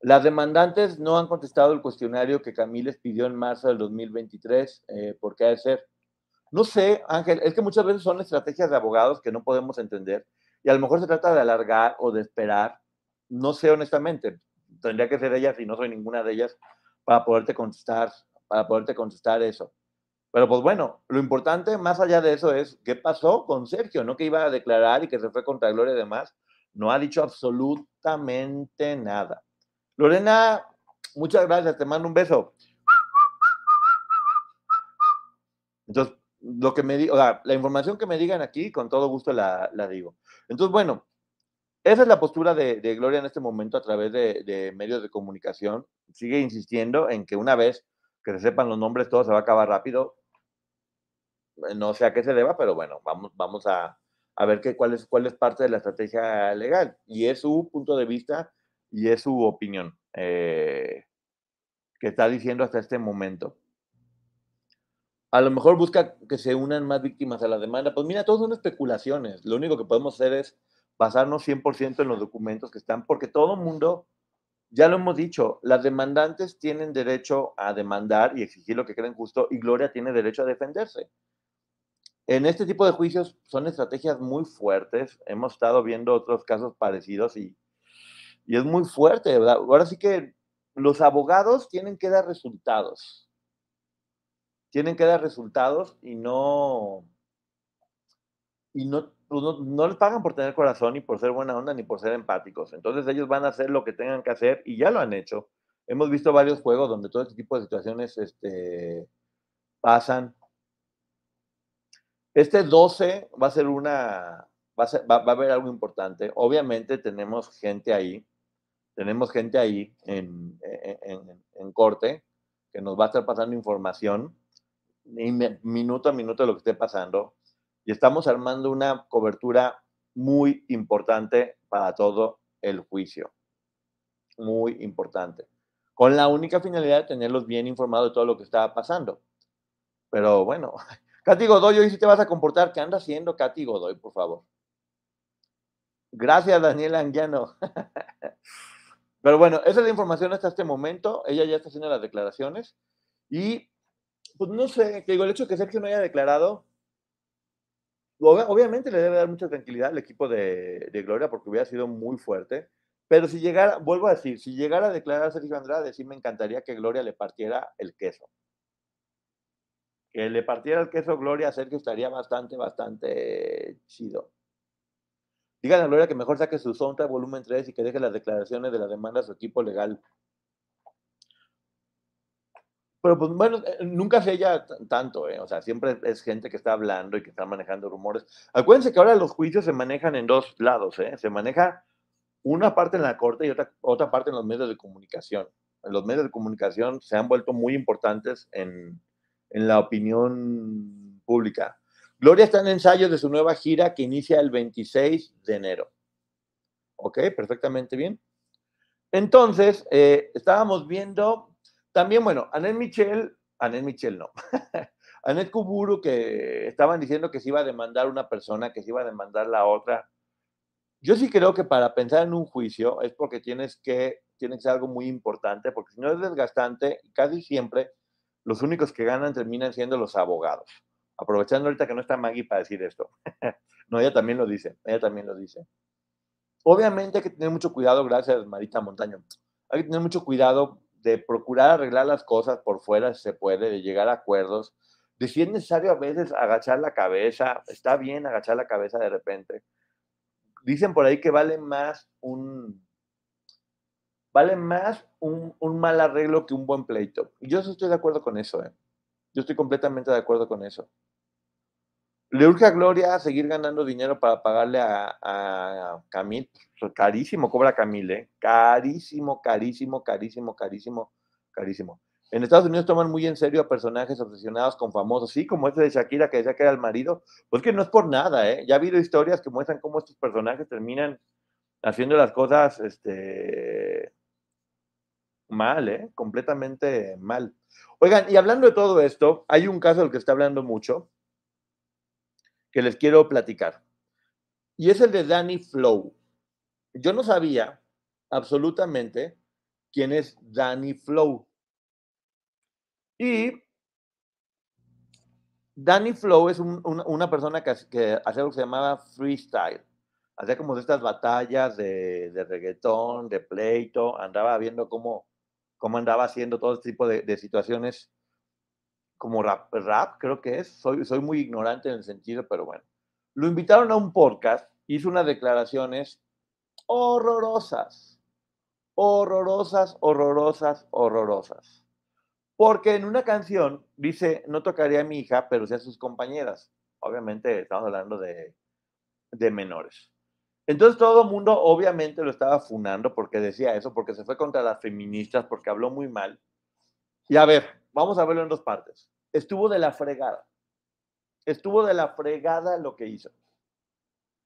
Las demandantes no han contestado el cuestionario que Camiles pidió en marzo del 2023, eh, ¿por qué ha de ser? No sé, Ángel, es que muchas veces son estrategias de abogados que no podemos entender y a lo mejor se trata de alargar o de esperar. No sé honestamente, tendría que ser ellas y no soy ninguna de ellas para poderte contestar, para poderte contestar eso. Pero pues bueno, lo importante más allá de eso es qué pasó con Sergio, no que iba a declarar y que se fue contra Gloria y demás. No ha dicho absolutamente nada. Lorena, muchas gracias, te mando un beso. Entonces, lo que me la información que me digan aquí, con todo gusto la, digo. Entonces, bueno, esa es la postura de, de Gloria en este momento a través de, de medios de comunicación. Sigue insistiendo en que una vez que se sepan los nombres, todo se va a acabar rápido. No sé a qué se deba, pero bueno, vamos, vamos a, a ver qué, cuál, es, cuál es parte de la estrategia legal. Y es su punto de vista y es su opinión eh, que está diciendo hasta este momento. a lo mejor busca que se unan más víctimas a la demanda. Pues mira, todo son especulaciones. Lo único que podemos hacer es basarnos 100% en los documentos que están, porque todo mundo, ya lo hemos dicho, las demandantes tienen derecho a demandar y exigir lo que creen justo y Gloria tiene derecho a defenderse. En este tipo de juicios son estrategias muy fuertes. Hemos estado viendo otros casos parecidos y, y es muy fuerte, ¿verdad? Ahora sí que los abogados tienen que dar resultados. Tienen que dar resultados y no, y no, pues no, no, les pagan por tener corazón, ni por ser buena onda, ni por ser empáticos. Entonces ellos van a hacer lo que tengan que hacer y ya lo han hecho. Hemos visto varios juegos donde todo este tipo de situaciones este, pasan. Este 12 va a ser una, va a, va, va a haber algo importante. Obviamente tenemos gente ahí, tenemos gente ahí en, en, en, corte que nos va a estar pasando información minuto a minuto de lo que esté pasando y estamos armando una cobertura muy importante para todo el juicio. Muy importante. Con la única finalidad de tenerlos bien informados de todo lo que estaba pasando. Pero bueno, Katy Godoy, hoy sí te vas a comportar. ¿Qué anda haciendo Katy Godoy, por favor? Gracias, Daniela Anguiano. [LAUGHS] Pero bueno, esa es la información hasta este momento. Ella ya está haciendo las declaraciones. Y, pues no sé, que digo, el hecho de que Sergio no haya declarado, obviamente le debe dar mucha tranquilidad al equipo de, Gloria porque hubiera sido muy fuerte. Pero si llegara, vuelvo a decir, si llegara a declarar a Sergio Andrade, sí me encantaría que Gloria le partiera el queso. Que le partiera el queso Gloria a Sergio estaría bastante, bastante chido. Díganle a Gloria que mejor saque su soundtrack volumen 3 y que deje las declaraciones de la demanda a su equipo legal. Pero pues bueno, nunca se ella tanto, ¿eh? o sea, siempre es gente que está hablando y que está manejando rumores. Acuérdense que ahora los juicios se manejan en dos lados, ¿eh? se maneja una parte en la corte y otra, otra parte en los medios de comunicación. Los medios de comunicación se han vuelto muy importantes en, en la opinión pública. Gloria está en ensayo de su nueva gira que inicia el 26 de enero. Ok, perfectamente bien. Entonces, eh, estábamos viendo también, bueno, Anet Michel, Anet Michel no, [LAUGHS] Anet Kuburu que estaban diciendo que se iba a demandar una persona, que se iba a demandar la otra. Yo sí creo que para pensar en un juicio es porque tienes que, tiene que ser algo muy importante, porque si no es desgastante, casi siempre los únicos que ganan terminan siendo los abogados. Aprovechando ahorita que no está Maggie para decir esto. [LAUGHS] no, ella también lo dice, ella también lo dice. Obviamente hay que tener mucho cuidado, gracias Marita Montaño. Hay que tener mucho cuidado de procurar arreglar las cosas por fuera si se puede, de llegar a acuerdos, de si es necesario a veces agachar la cabeza, está bien agachar la cabeza de repente. Dicen por ahí que vale más un, vale más un, un, mal arreglo que un buen pleito. Yo estoy de acuerdo con eso, ¿eh? Yo estoy completamente de acuerdo con eso. Le urge a Gloria seguir ganando dinero para pagarle a, a Camille. Carísimo cobra Camille, ¿eh? Carísimo, carísimo, carísimo, carísimo, carísimo. En Estados Unidos toman muy en serio a personajes obsesionados con famosos, sí, como ese de Shakira que decía que era el marido. Pues que no es por nada, ¿eh? Ya ha habido historias que muestran cómo estos personajes terminan haciendo las cosas, este, mal, ¿eh? Completamente mal. Oigan, y hablando de todo esto, hay un caso del que está hablando mucho que les quiero platicar. Y es el de Danny Flow. Yo no sabía absolutamente quién es Danny Flow. Y Danny Flow es un, una, persona que, que hace lo que se llamaba freestyle. Hacía como de estas batallas de, de reggaetón, de pleito, andaba viendo cómo, cómo andaba haciendo todo este tipo de, de, situaciones como rap, rap, creo que es. Soy, soy muy ignorante en el sentido, pero bueno. Lo invitaron a un podcast, hizo unas declaraciones horrorosas, horrorosas, horrorosas, horrorosas. Porque en una canción dice, no tocaría a mi hija, pero sí a sus compañeras. Obviamente estamos hablando de, de menores. Entonces todo el mundo obviamente lo estaba funando porque decía eso, porque se fue contra las feministas, porque habló muy mal. Y a ver, vamos a verlo en dos partes. Estuvo de la fregada. Estuvo de la fregada lo que hizo.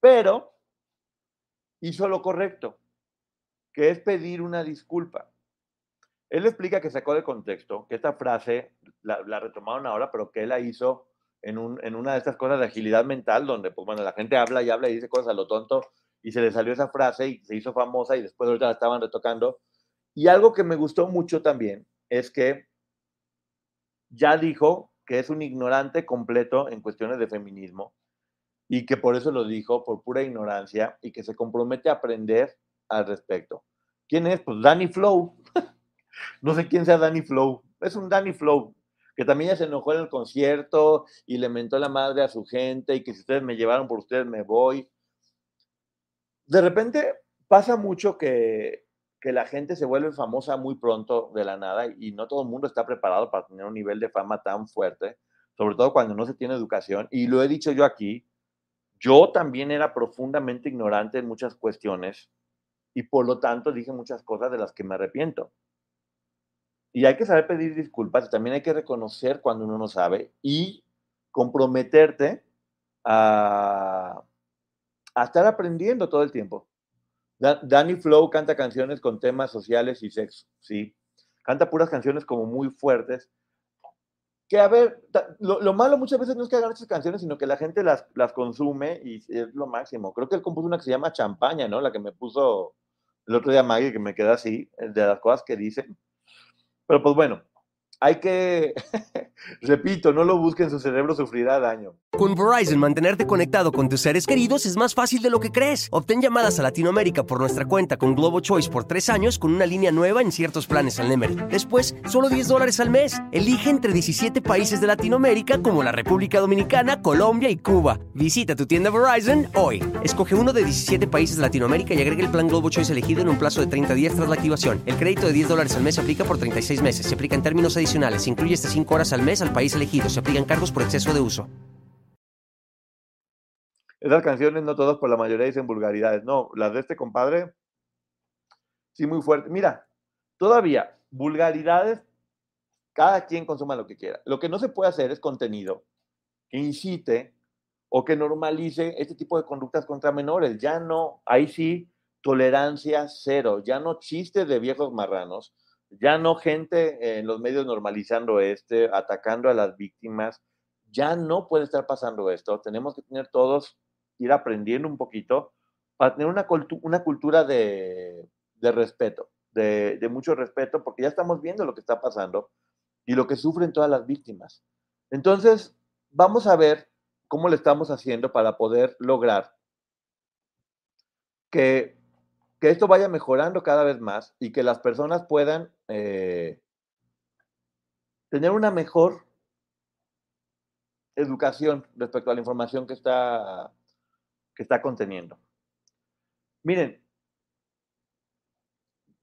Pero hizo lo correcto, que es pedir una disculpa. Él explica que sacó de contexto, que esta frase la, la retomaron ahora, pero que él la hizo en, un, en una de estas cosas de agilidad mental, donde, pues bueno, la gente habla y habla y dice cosas a lo tonto, y se le salió esa frase y se hizo famosa y después ahorita la estaban retocando. Y algo que me gustó mucho también es que ya dijo que es un ignorante completo en cuestiones de feminismo y que por eso lo dijo, por pura ignorancia, y que se compromete a aprender al respecto. ¿Quién es? Pues Danny Flow. [LAUGHS] no sé quién sea Danny Flow. Es un Danny Flow, que también ya se enojó en el concierto y le mentó la madre a su gente y que si ustedes me llevaron por ustedes me voy. De repente pasa mucho que, que la gente se vuelve famosa muy pronto de la nada y no todo el mundo está preparado para tener un nivel de fama tan fuerte, sobre todo cuando no se tiene educación. Y lo he dicho yo aquí, yo también era profundamente ignorante en muchas cuestiones y por lo tanto dije muchas cosas de las que me arrepiento. Y hay que saber pedir disculpas y también hay que reconocer cuando uno no sabe y comprometerte a, a estar aprendiendo todo el tiempo. Da- Danny Flow canta canciones con temas sociales y sexo, sí. Canta puras canciones como muy fuertes. Que a ver, lo, lo malo muchas veces no es que hagan esas canciones, sino que la gente las, las consume y es lo máximo. Creo que él compuso una que se llama Champaña, ¿no? La que me puso el otro día Maggie, que me queda así, de las cosas que dicen. Pero pues bueno, hay que, [LAUGHS] repito, no lo busquen, su cerebro sufrirá daño. Con Verizon, mantenerte conectado con tus seres queridos es más fácil de lo que crees. Obtén llamadas a Latinoamérica por nuestra cuenta con Globo Choice por tres años con una línea nueva en ciertos planes al Nemery. Después, solo 10 dólares al mes. Elige entre 17 países de Latinoamérica como la República Dominicana, Colombia y Cuba. Visita tu tienda Verizon hoy. Escoge uno de 17 países de Latinoamérica y agrega el plan Globo Choice elegido en un plazo de 30 días tras la activación. El crédito de 10 dólares al mes aplica por 36 meses. Se aplica en términos adicionales. Se incluye hasta 5 horas al mes al país elegido. Se aplican cargos por exceso de uso. Esas canciones, no todas, por la mayoría dicen vulgaridades. No, las de este compadre, sí, muy fuerte. Mira, todavía, vulgaridades, cada quien consuma lo que quiera. Lo que no se puede hacer es contenido que incite o que normalice este tipo de conductas contra menores. Ya no, ahí sí, tolerancia cero. Ya no chistes de viejos marranos. Ya no gente en los medios normalizando este, atacando a las víctimas. Ya no puede estar pasando esto. Tenemos que tener todos, ir aprendiendo un poquito para tener una, cultu- una cultura de, de respeto, de, de mucho respeto, porque ya estamos viendo lo que está pasando y lo que sufren todas las víctimas. Entonces, vamos a ver cómo le estamos haciendo para poder lograr que, que esto vaya mejorando cada vez más y que las personas puedan eh, tener una mejor educación respecto a la información que está, que está conteniendo. Miren,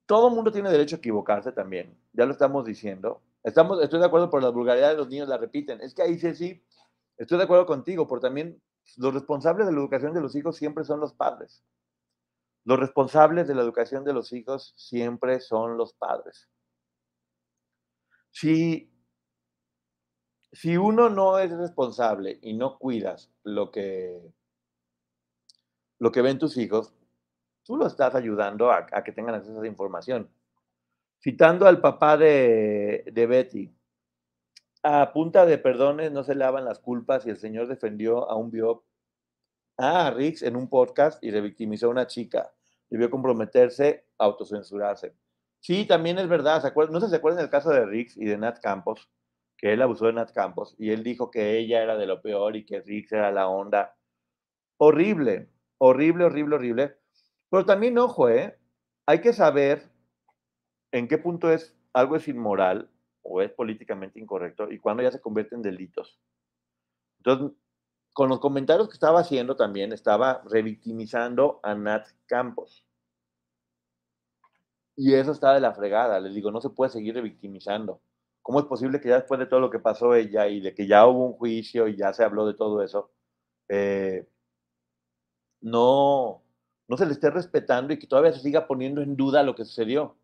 todo mundo tiene derecho a equivocarse también, ya lo estamos diciendo. Estamos, estoy de acuerdo por las vulgaridades, los niños la repiten. Es que ahí sí, sí, estoy de acuerdo contigo, porque también los responsables de la educación de los hijos siempre son los padres. Los responsables de la educación de los hijos siempre son los padres. Si, si uno no es responsable y no cuidas lo que, lo que ven tus hijos, tú lo estás ayudando a, que tengan acceso a esa información. Citando al papá de, de Betty, a punta de perdones no se lavan las culpas y el señor defendió a un bio a Rix en un podcast y revictimizó a una chica. Debió comprometerse a autocensurarse. Sí, también es verdad. No se acuerdan del caso de Rix y de Nat Campos, que él abusó de Nat Campos y él dijo que ella era de lo peor y que Rix era la onda. Horrible, horrible, horrible, horrible. Pero también, ojo, ¿eh? hay que saber en qué punto es algo es inmoral o es políticamente incorrecto y cuándo ya se convierte en delitos. Entonces, con los comentarios que estaba haciendo también, estaba revictimizando a Nat Campos. Y eso está de la fregada. Les digo, no se puede seguir revictimizando. ¿Cómo es posible que ya después de todo lo que pasó ella y de que ya hubo un juicio y ya se habló de todo eso, eh, no, no se le esté respetando y que todavía se siga poniendo en duda lo que sucedió?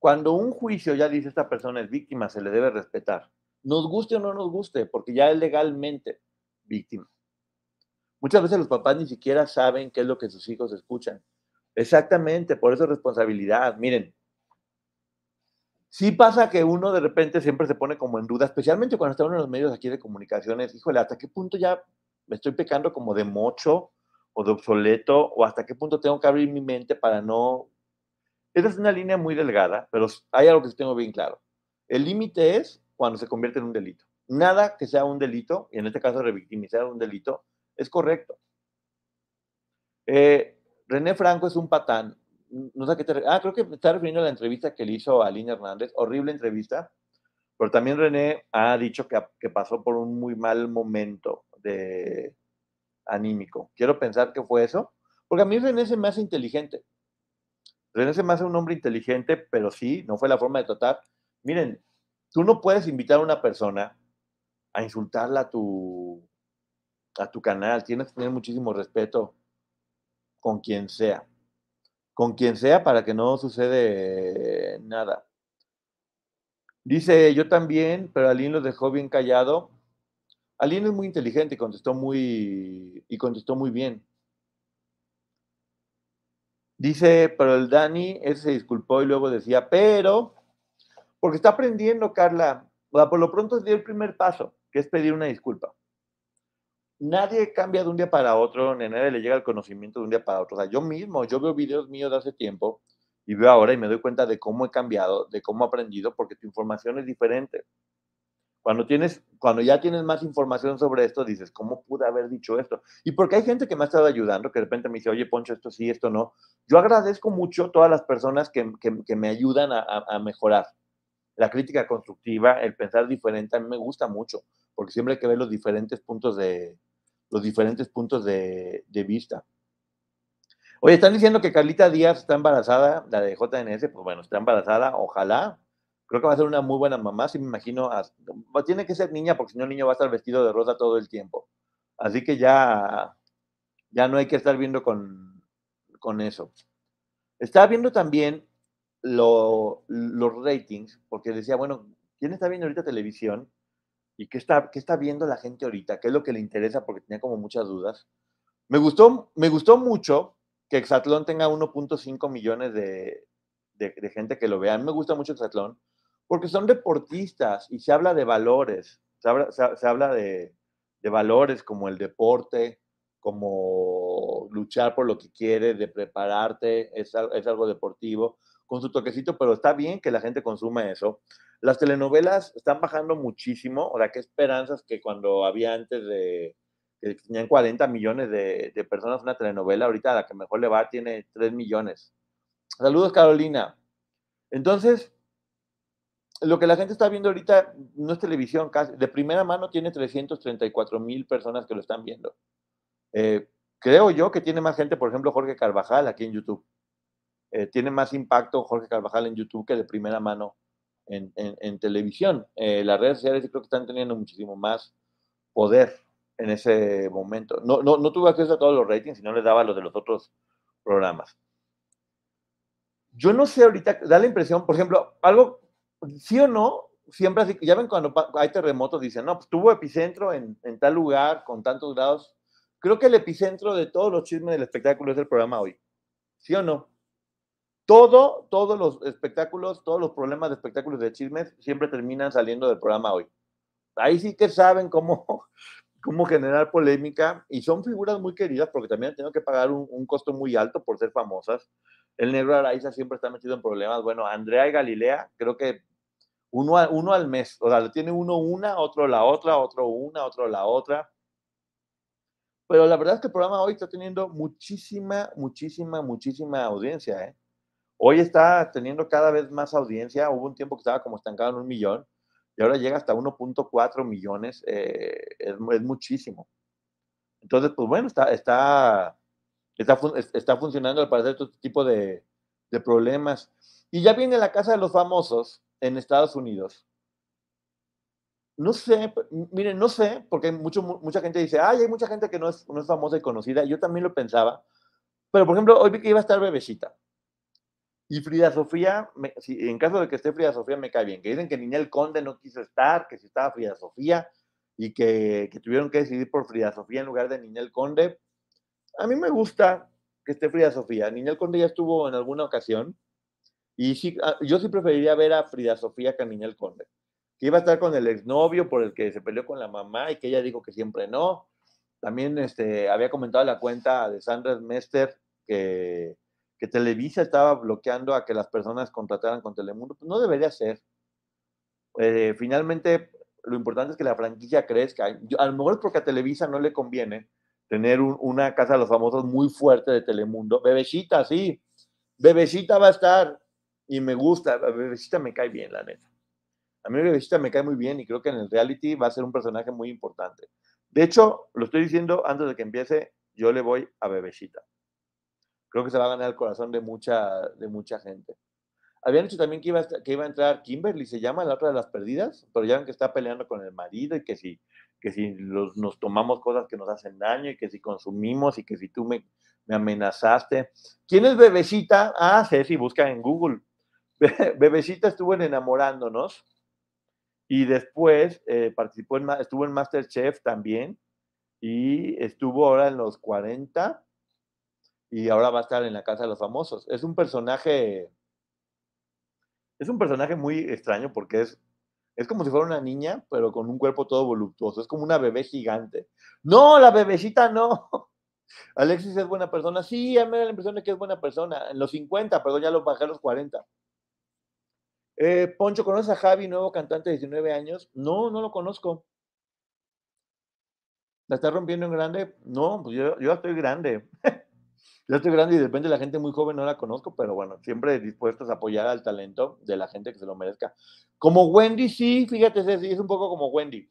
Cuando un juicio ya dice esta persona es víctima, se le debe respetar. Nos guste o no nos guste, porque ya es legalmente víctima. Muchas veces los papás ni siquiera saben qué es lo que sus hijos escuchan. Exactamente, por eso es responsabilidad. Miren, Sí pasa que uno de repente siempre se pone como en duda, especialmente cuando está uno en los medios aquí de comunicaciones, híjole, ¿hasta qué punto ya me estoy pecando como de mocho o de obsoleto? ¿O hasta qué punto tengo que abrir mi mente para no... Esa es una línea muy delgada, pero hay algo que tengo bien claro. El límite es cuando se convierte en un delito. Nada que sea un delito, y en este caso revictimizar un delito, es correcto. Eh, René Franco es un patán. No sé qué te... Ah, creo que está refiriendo a la entrevista que le hizo a Lina Hernández. Horrible entrevista. Pero también René ha dicho que, que pasó por un muy mal momento de anímico. Quiero pensar que fue eso. Porque a mí René se me hace inteligente. René se me hace un hombre inteligente, pero sí, no fue la forma de tratar. Miren, tú no puedes invitar a una persona a insultarla a tu, a tu canal. Tienes que tener muchísimo respeto con quien sea. Con quien sea para que no sucede nada. Dice, yo también, pero Aline lo dejó bien callado. Aline es muy inteligente y contestó muy, y contestó muy bien. Dice, pero el Dani, ese se disculpó y luego decía, pero, porque está aprendiendo, Carla. O sea, por lo pronto dio el primer paso, que es pedir una disculpa nadie cambia de un día para otro, ni nadie le llega el conocimiento de un día para otro. O sea, yo mismo, yo veo videos míos de hace tiempo y veo ahora y me doy cuenta de cómo he cambiado, de cómo he aprendido, porque tu información es diferente. Cuando, tienes, cuando ya tienes más información sobre esto, dices, ¿cómo pude haber dicho esto? Y porque hay gente que me ha estado ayudando, que de repente me dice, oye, Poncho, esto sí, esto no. Yo agradezco mucho todas las personas que, que, que me ayudan a, a, mejorar. La crítica constructiva, el pensar diferente, a mí me gusta mucho, porque siempre hay que ver los diferentes puntos de, los diferentes puntos de, vista. Oye, están diciendo que Carlita Díaz está embarazada, la de JNS, pues bueno, está embarazada, ojalá. Creo que va a ser una muy buena mamá, si me imagino. tiene que ser niña, porque si no el niño va a estar vestido de rosa todo el tiempo. Así que ya, ya no hay que estar viendo con, con eso. Estaba viendo también los ratings, porque decía, bueno, ¿quién está viendo ahorita televisión? Y qué está, qué está viendo la gente ahorita, qué es lo que le interesa, porque tenía como muchas dudas. Me gustó, me gustó mucho que Exatlón tenga 1.5 millones de, de, gente que lo vean. Me gusta mucho Exatlón porque son deportistas y se habla de valores, se habla, se, habla de, de, valores como el deporte, como luchar por lo que quieres, de prepararte, es, es algo deportivo, con su toquecito, pero está bien que la gente consuma eso. Las telenovelas están bajando muchísimo. O sea, qué esperanzas que cuando había antes de que tenían 40 millones de, personas una telenovela, ahorita la que mejor le va tiene 3 millones. Saludos, Carolina. Entonces, lo que la gente está viendo ahorita no es televisión, casi. De primera mano tiene 334 mil personas que lo están viendo. Eh, creo yo que tiene más gente, por ejemplo, Jorge Carvajal aquí en YouTube. Eh, tiene más impacto Jorge Carvajal en YouTube que de primera mano en, televisión. Eh, las redes sociales creo que están teniendo muchísimo más poder en ese momento. No, no, no tuve acceso a todos los ratings, sino les daba los de los otros programas. Yo no sé ahorita, da la impresión, por ejemplo, algo, sí o no, siempre así, ya ven cuando hay terremotos, dicen, no, pues tuvo epicentro en, en tal lugar, con tantos grados. Creo que el epicentro de todos los chismes del espectáculo es el programa hoy. ¿Sí o no? Todo, todos los espectáculos, todos los problemas de espectáculos de chismes siempre terminan saliendo del programa hoy. Ahí sí que saben cómo, [LAUGHS] cómo generar polémica y son figuras muy queridas porque también tenido que pagar un, costo muy alto por ser famosas. El negro Araiza siempre está metido en problemas. Bueno, Andrea y Galilea, creo que uno, uno al mes, o sea, tiene uno una, otro la otra, otro una, otro la otra. Pero la verdad es que el programa hoy está teniendo muchísima, muchísima, muchísima audiencia, ¿eh? Hoy está teniendo cada vez más audiencia. Hubo un tiempo que estaba como estancado en un millón y ahora llega hasta 1.4 millones. Eh, es, muchísimo. Entonces, pues bueno, está, funcionando al parecer todo este tipo de, problemas. Y ya viene la casa de los famosos en Estados Unidos. No sé, miren, no sé, porque mucha gente dice, ay, hay mucha gente que no es, no es famosa y conocida. Yo también lo pensaba. Pero, por ejemplo, hoy vi que iba a estar Bebecita. Y Frida Sofía, si, en caso de que esté Frida Sofía, me cae bien. Que dicen que Ninel Conde no quiso estar, que si estaba Frida Sofía y que, que, tuvieron que decidir por Frida Sofía en lugar de Ninel Conde. A mí me gusta que esté Frida Sofía. Ninel Conde ya estuvo en alguna ocasión Y sí, ah, yo sí preferiría ver a Frida Sofía Caminel Conde, que iba a estar con el exnovio por el que se peleó con la mamá y que ella dijo que siempre no. También este, había comentado la cuenta de Sandra Mester que, que Televisa estaba bloqueando a que las personas contrataran con Telemundo. Pues no debería ser. Eh, finalmente, lo importante es que la franquicia crezca. Yo, a lo mejor es porque a Televisa no le conviene tener un- una casa de los famosos muy fuerte de Telemundo. Bebecita, sí. Bebecita va a estar y me gusta. Bebecita me cae bien, la neta. A mí Bebecita me cae muy bien y creo que en el reality va a ser un personaje muy importante. De hecho, lo estoy diciendo antes de que empiece, yo le voy a Bebecita. Creo que se va a ganar el corazón de mucha, de mucha gente. Habían dicho también que iba, a, que iba a entrar Kimberly, se llama la otra de las perdidas, pero ya ven que está peleando con el marido y que si, que si los- nos tomamos cosas que nos hacen daño y que si consumimos y que si tú me, me amenazaste. ¿Quién es Bebecita? Ah, Ceci, busca en Google. Be- [LAUGHS] Bebecita estuvo en Enamorándonos y después eh, participó estuvo en Masterchef también y estuvo ahora en los 40 y ahora va a estar en la Casa de los Famosos. Es un personaje, es un personaje muy extraño porque es, es como si fuera una niña, pero con un cuerpo todo voluptuoso. Es como una bebé gigante. No, la bebecita no. [LAUGHS] Alexis es buena persona. Sí, a mí me da la impresión de que es buena persona. En los 50, perdón, ya lo bajé a los 40. Eh, Poncho, ¿conoces a Javi, nuevo cantante de 19 años? No, no lo conozco. ¿La está rompiendo en grande? No, pues yo, yo estoy grande. [LAUGHS] yo estoy grande y de la gente muy joven no la conozco, pero bueno, siempre dispuestos a apoyar al talento de la gente que se lo merezca. Como Wendy, sí, fíjate, Ceci, es un poco como Wendy.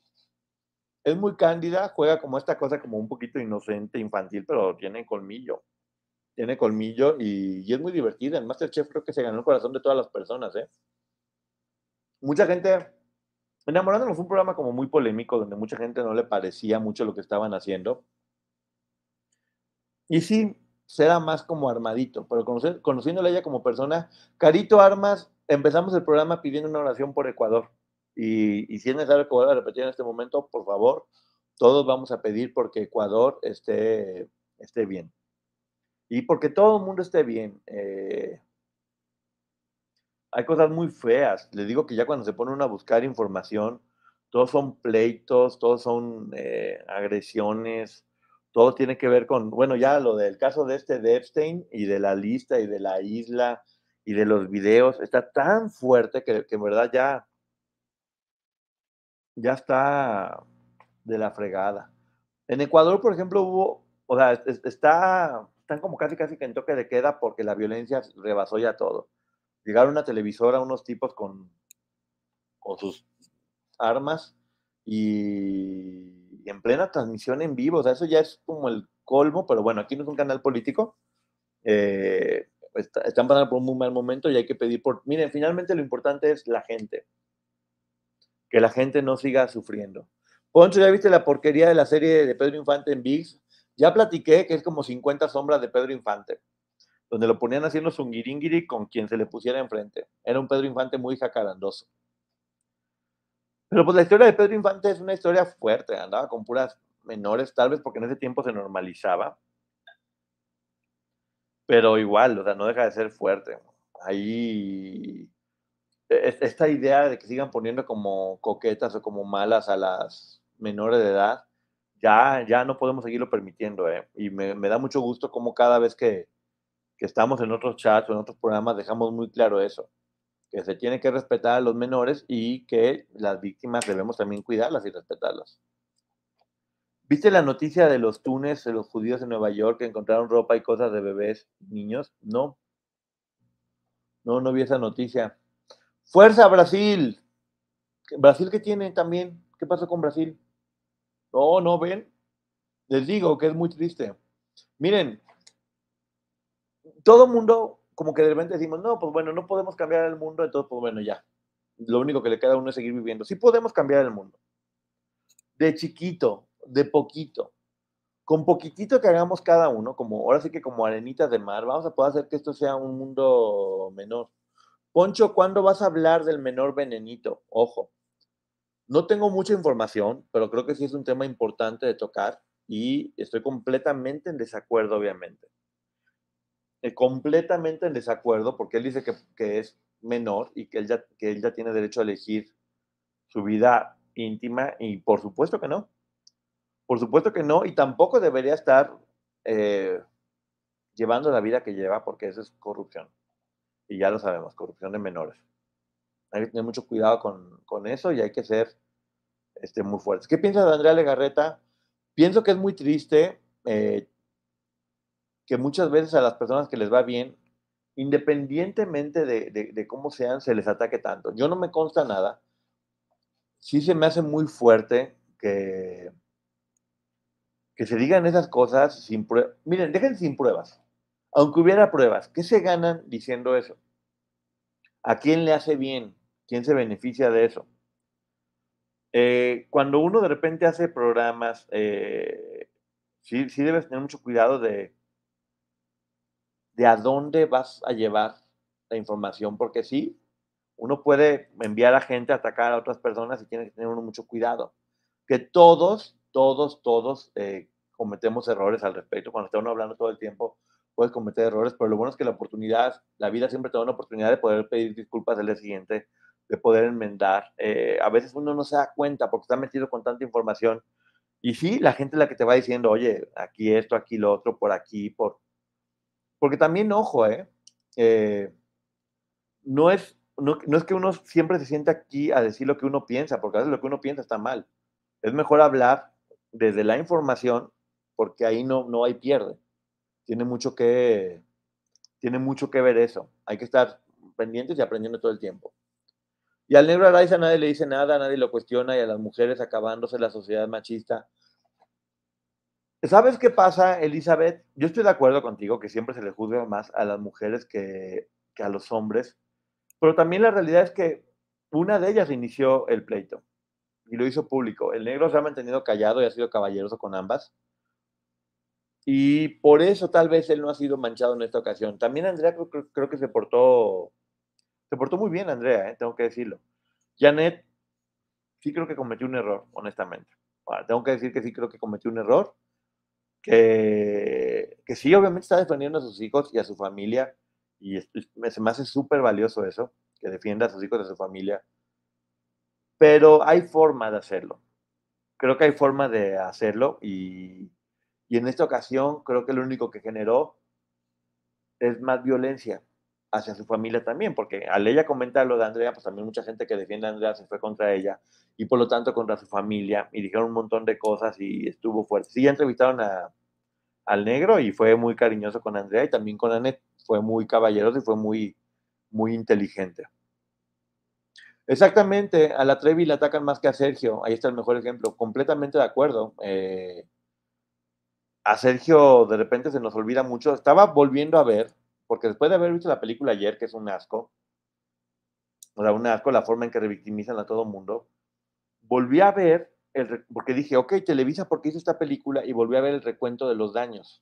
Es muy cándida, juega como esta cosa como un poquito inocente, infantil, pero tiene colmillo. Tiene colmillo y, y es muy divertida. En Masterchef creo que se ganó el corazón de todas las personas, ¿eh? Mucha gente, Enamorándonos fue un programa como muy polémico, donde mucha gente no le parecía mucho lo que estaban haciendo. Y sí, será más como armadito, pero conocer, conociéndola ella como persona, Carito Armas, empezamos el programa pidiendo una oración por Ecuador. Y, y si es necesario que vuelva a repetir en este momento, por favor, todos vamos a pedir porque Ecuador esté, esté bien. Y porque todo el mundo esté bien. Eh, hay cosas muy feas. Les digo que ya cuando se pone uno a buscar información, todos son pleitos, todos son eh, agresiones, todo tiene que ver con, bueno, ya lo del caso de este de Epstein y de la lista y de la isla y de los videos, está tan fuerte que, que en verdad ya, ya está de la fregada. En Ecuador, por ejemplo, hubo, o sea, es- está, están como casi casi que en toque de queda porque la violencia rebasó ya todo. Llegaron a una televisora unos tipos con, con sus armas y, y en plena transmisión en vivo, o sea, eso ya es como el colmo, pero bueno, aquí no es un canal político, eh, está- están pasando por un muy mal momento y hay que pedir por, miren, finalmente lo importante es la gente, que la gente no siga sufriendo. Poncho, ¿ya viste la porquería de la serie de Pedro Infante en VIX? Ya platiqué que es como 50 sombras de Pedro Infante, donde lo ponían haciendo su guiringuiri con quien se le pusiera enfrente. Era un Pedro Infante muy jacarandoso. Pero pues la historia de Pedro Infante es una historia fuerte, andaba con puras menores, tal vez porque en ese tiempo se normalizaba. Pero igual, o sea, no deja de ser fuerte. Ahí es- esta idea de que sigan poniendo como coquetas o como malas a las menores de edad, ya, ya no podemos seguirlo permitiendo, ¿eh? Y me, me da mucho gusto como cada vez que, que estamos en otros chats o en otros programas dejamos muy claro eso, que se tiene que respetar a los menores y que las víctimas debemos también cuidarlas y respetarlas. ¿Viste la noticia de los túneles de los judíos en Nueva York que encontraron ropa y cosas de bebés, niños? No. No, no vi esa noticia. ¡Fuerza, Brasil! ¿Brasil qué tiene también? ¿Qué pasó con Brasil? No, no, ven. Les digo que es muy triste. Miren, todo mundo, como que de repente decimos, no, pues bueno, no podemos cambiar el mundo, entonces, pues bueno, ya. Lo único que le queda a uno es seguir viviendo. Sí podemos cambiar el mundo. De chiquito, de poquito. Con poquitito que hagamos cada uno, como ahora sí que como arenitas de mar, vamos a poder hacer que esto sea un mundo menor. Poncho, ¿cuándo vas a hablar del menor venenito? Ojo, no tengo mucha información, pero creo que sí es un tema importante de tocar y estoy completamente en desacuerdo, obviamente. Eh, completamente en desacuerdo porque él dice que, que es menor y que él, ya, que él ya tiene derecho a elegir su vida íntima y por supuesto que no. Por supuesto que no y tampoco debería estar eh, llevando la vida que lleva porque eso es corrupción. Y ya lo sabemos, corrupción de menores. Hay que tener mucho cuidado con, con eso y hay que ser este, muy fuertes. ¿Qué piensas de Andrea Legarreta? Pienso que es muy triste eh, que muchas veces a las personas que les va bien, independientemente de, de, cómo sean, se les ataque tanto. Yo no me consta nada. Sí se me hace muy fuerte que, que se digan esas cosas sin pruebas. Miren, dejen sin pruebas. Aunque hubiera pruebas, ¿qué se ganan diciendo eso? ¿A quién le hace bien? ¿Quién se beneficia de eso? Eh, cuando uno de repente hace programas, eh, sí, sí debes tener mucho cuidado de, de a dónde vas a llevar la información, porque sí, uno puede enviar a gente a atacar a otras personas y tiene que tener uno mucho cuidado. Que todos, todos, todos eh, cometemos errores al respecto. Cuando está uno hablando todo el tiempo, puedes cometer errores, pero lo bueno es que la oportunidad, la vida siempre te da una oportunidad de poder pedir disculpas el día siguiente, de poder enmendar. Eh, a veces uno no se da cuenta porque está metido con tanta información. Y sí, la gente es la que te va diciendo, oye, aquí esto, aquí lo otro, por aquí, por... Porque también, ojo, ¿eh? eh no, es, no, no, es que uno siempre se sienta aquí a decir lo que uno piensa, porque a veces lo que uno piensa está mal. Es mejor hablar desde la información, porque ahí no, no hay pierde. Tiene mucho que, tiene mucho que ver eso. Hay que estar pendientes y aprendiendo todo el tiempo. Y al negro Araiza nadie le dice nada, nadie lo cuestiona y a las mujeres acabándose la sociedad machista. ¿Sabes qué pasa, Elizabeth? Yo estoy de acuerdo contigo que siempre se le juzga más a las mujeres que, a los hombres, pero también la realidad es que una de ellas inició el pleito y lo hizo público. El negro se ha mantenido callado y ha sido caballeroso con ambas. Y por eso tal vez él no ha sido manchado en esta ocasión. También Andrea creo, que se portó se portó muy bien Andrea, ¿eh? tengo que decirlo. Janet, sí creo que cometió un error, honestamente. Tengo que decir que sí creo que cometió un error, que, que sí, obviamente está defendiendo a sus hijos y a su familia, y se me hace súper valioso eso, que defienda a sus hijos y a su familia. Pero hay forma de hacerlo. Creo que hay forma de hacerlo y, y en esta ocasión creo que lo único que generó es más violencia hacia su familia también, porque al ella comentar lo de Andrea, pues también mucha gente que defiende a Andrea se fue contra ella y por lo tanto contra su familia y dijeron un montón de cosas y estuvo fuerte. Sí, entrevistaron a, al negro y fue muy cariñoso con Andrea y también con Anet, fue muy caballeroso y fue muy, muy inteligente. Exactamente, a la Trevi le atacan más que a Sergio, ahí está el mejor ejemplo, completamente de acuerdo. Eh, a Sergio de repente se nos olvida mucho, estaba volviendo a ver porque después de haber visto la película ayer, que es un asco, o sea, un asco la forma en que revictimizan a todo mundo, volví a ver, el, porque dije, ok, Televisa, ¿por qué hizo esta película? Y volví a ver el recuento de los daños.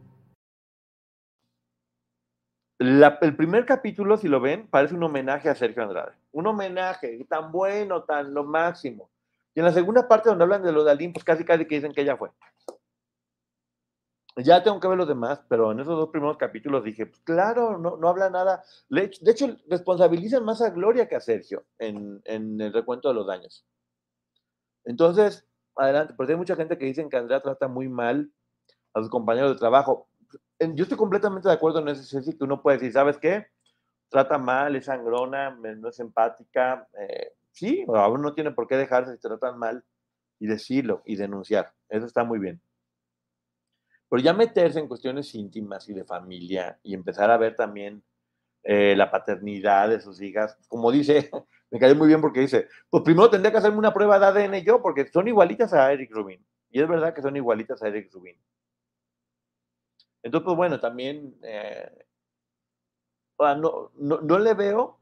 El primer capítulo, si lo ven, parece un homenaje a Sergio Andrade. Un homenaje tan bueno, tan lo máximo. Y en la segunda parte, donde hablan de lo de pues casi casi que dicen que ella fue. Ya tengo que ver los demás, pero en esos dos primeros capítulos dije, pues claro, no, no habla nada. De hecho, responsabilizan más a Gloria que a Sergio en, en el recuento de los daños. Entonces, adelante, porque hay mucha gente que dicen que Andrea trata muy mal a sus compañeros de trabajo yo estoy completamente de acuerdo en ese sentido que uno puede decir, ¿sabes qué? Trata mal, es sangrona, no es empática. Eh, sí, uno no tiene por qué dejarse si tratan mal y decirlo y denunciar. Eso está muy bien. Pero ya meterse en cuestiones íntimas y de familia y empezar a ver también eh, la paternidad de sus hijas, como dice, [LAUGHS] me cayó muy bien porque dice, pues primero tendría que hacerme una prueba de ADN yo, porque son igualitas a Eric Rubin. Y es verdad que son igualitas a Eric Rubin. Entonces, pues bueno, también eh, no, no, no le veo,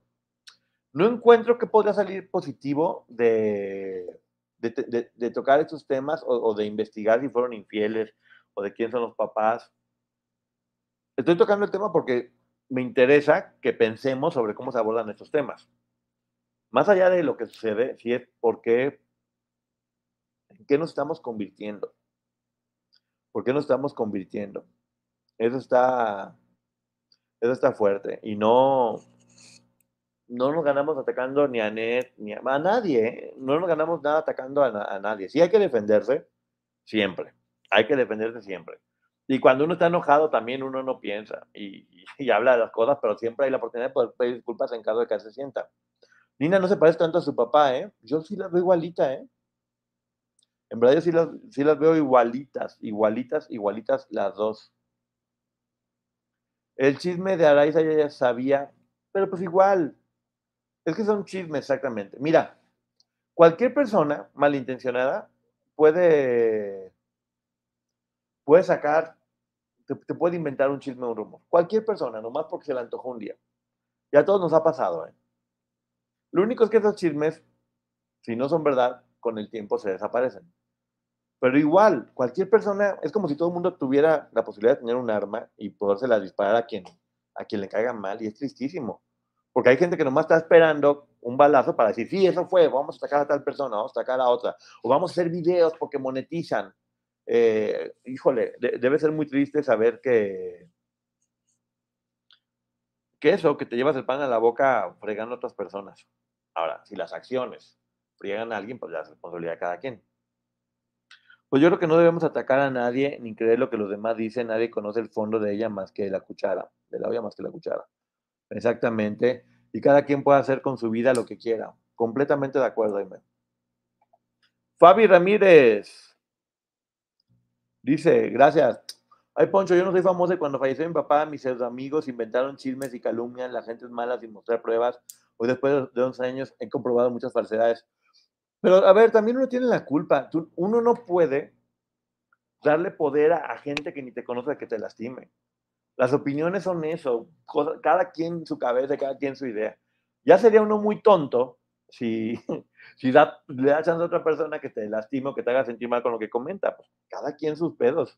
no encuentro que podría salir positivo de- de tocar estos temas o, o de investigar si fueron infieles o de quién son los papás. Estoy tocando el tema porque me interesa que pensemos sobre cómo se abordan estos temas. Más allá de lo que sucede, si es por qué, en qué nos estamos convirtiendo. ¿Por qué nos estamos convirtiendo? Eso está, eso está fuerte. Y no, no nos ganamos atacando ni a ni a, nadie. ¿eh? No nos ganamos nada atacando a, a nadie. Sí hay que defenderse, siempre. Hay que defenderse siempre. Y cuando uno está enojado, también uno no piensa y, y- y habla de las cosas, pero siempre hay la oportunidad de poder pedir disculpas en caso de que se sienta. Nina no se parece tanto a su papá, ¿eh? Yo sí la veo igualita, ¿eh? En verdad yo sí las, sí las veo igualitas, igualitas, igualitas las dos. El chisme de Araiza ya, ya sabía, pero pues igual. Es que son chismes exactamente. Mira, cualquier persona malintencionada puede, puede sacar, te, puede inventar un chisme o un rumor. Cualquier persona, nomás porque se le antojó un día. Y a todos nos ha pasado, ¿eh? Lo único es que esos chismes, si no son verdad, con el tiempo se desaparecen. Pero igual, cualquier persona, es como si todo el mundo tuviera la posibilidad de tener un arma y podérsela disparar a quien, a quien le caiga mal, y es tristísimo. Porque hay gente que nomás está esperando un balazo para decir, sí, eso fue, vamos a atacar a tal persona, vamos a atacar a otra, o vamos a hacer videos porque monetizan. Eh, híjole, de- debe ser muy triste saber que, que eso, que te llevas el pan a la boca fregando a otras personas. Ahora, si las acciones friegan a alguien, pues es responsabilidad de cada quien. Pues yo creo que no debemos atacar a nadie ni creer lo que los demás dicen. Nadie conoce el fondo de ella más que la cuchara, de la olla más que la cuchara. Exactamente. Y cada quien puede hacer con su vida lo que quiera. Completamente de acuerdo, Aime. Fabi Ramírez dice, gracias. Ay, Poncho, yo no soy famosa y cuando falleció mi papá, mis amigos inventaron chismes y calumnian, la gente es mala sin mostrar pruebas. Hoy, después de 11 años, he comprobado muchas falsedades. Pero, a ver, también uno tiene la culpa. Uno no puede darle poder a, gente que ni te conoce que te lastime. Las opiniones son eso, cada quien su cabeza, cada quien su idea. Ya sería uno muy tonto si, [LAUGHS] si da- le da chance a otra persona que te lastime o que te haga sentir mal con lo que comenta. Pues cada quien sus pedos.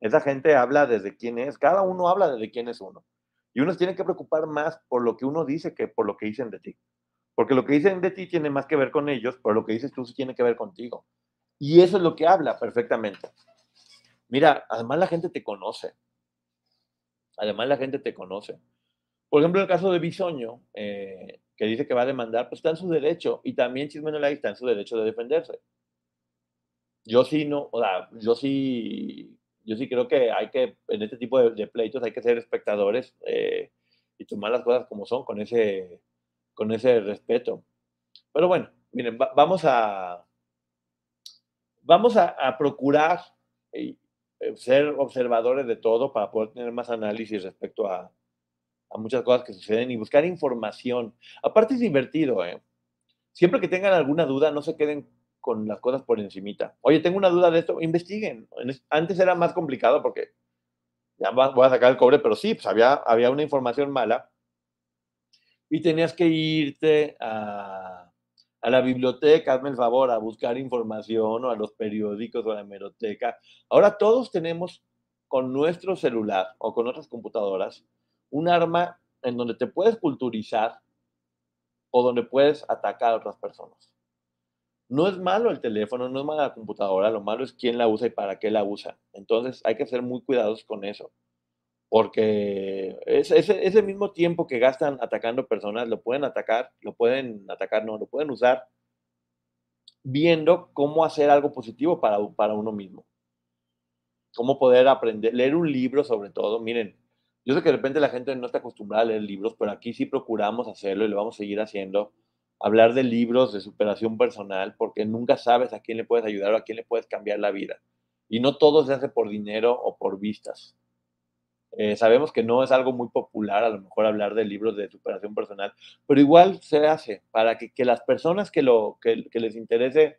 Esa gente habla desde quién es, cada uno habla desde quién es uno. Y uno se tiene que preocupar más por lo que uno dice que por lo que dicen de ti. Porque lo que dicen de ti tiene más que ver con ellos, pero lo que dices tú sí tiene que ver contigo. Y eso es lo que habla perfectamente. Mira, además la gente te conoce. Además la gente te conoce. Por ejemplo, en el caso de Bisoño, eh, que dice que va a demandar, pues está en su derecho. Y también Chisme no la está en su derecho de defenderse. Yo sí no, o sea, yo sí, yo sí creo que hay que, en este tipo de, de pleitos hay que ser espectadores eh, y tomar las cosas como son, con ese, con ese respeto. Pero bueno, miren, va- vamos a, vamos a, procurar eh, eh, ser observadores de todo para poder tener más análisis respecto a, muchas cosas que suceden y buscar información. Aparte es divertido, ¿eh? Siempre que tengan alguna duda, no se queden con las cosas por encimita. Oye, tengo una duda de esto, investiguen. En es- Antes era más complicado porque ya voy a sacar el cobre, pero sí, pues había, había una información mala y tenías que irte a, la biblioteca, hazme el favor, a buscar información o a los periódicos o a la hemeroteca. Ahora todos tenemos con nuestro celular o con otras computadoras un arma en donde te puedes culturizar o donde puedes atacar a otras personas. No es malo el teléfono, no es mala la computadora, lo malo es quién la usa y para qué la usa. Entonces hay que ser muy cuidadosos con eso, porque ese, ese, mismo tiempo que gastan atacando personas, lo pueden atacar, lo pueden atacar, no, lo pueden usar viendo cómo hacer algo positivo para, para uno mismo. Cómo poder aprender, leer un libro sobre todo. Miren, yo sé que de repente la gente no está acostumbrada a leer libros, pero aquí sí procuramos hacerlo y lo vamos a seguir haciendo. Hablar de libros de superación personal, porque nunca sabes a quién le puedes ayudar o a quién le puedes cambiar la vida. Y no todo se hace por dinero o por vistas. Eh, sabemos que no es algo muy popular, a lo mejor hablar de libros de superación personal, pero igual se hace para que, que las personas que, lo, que, que les interese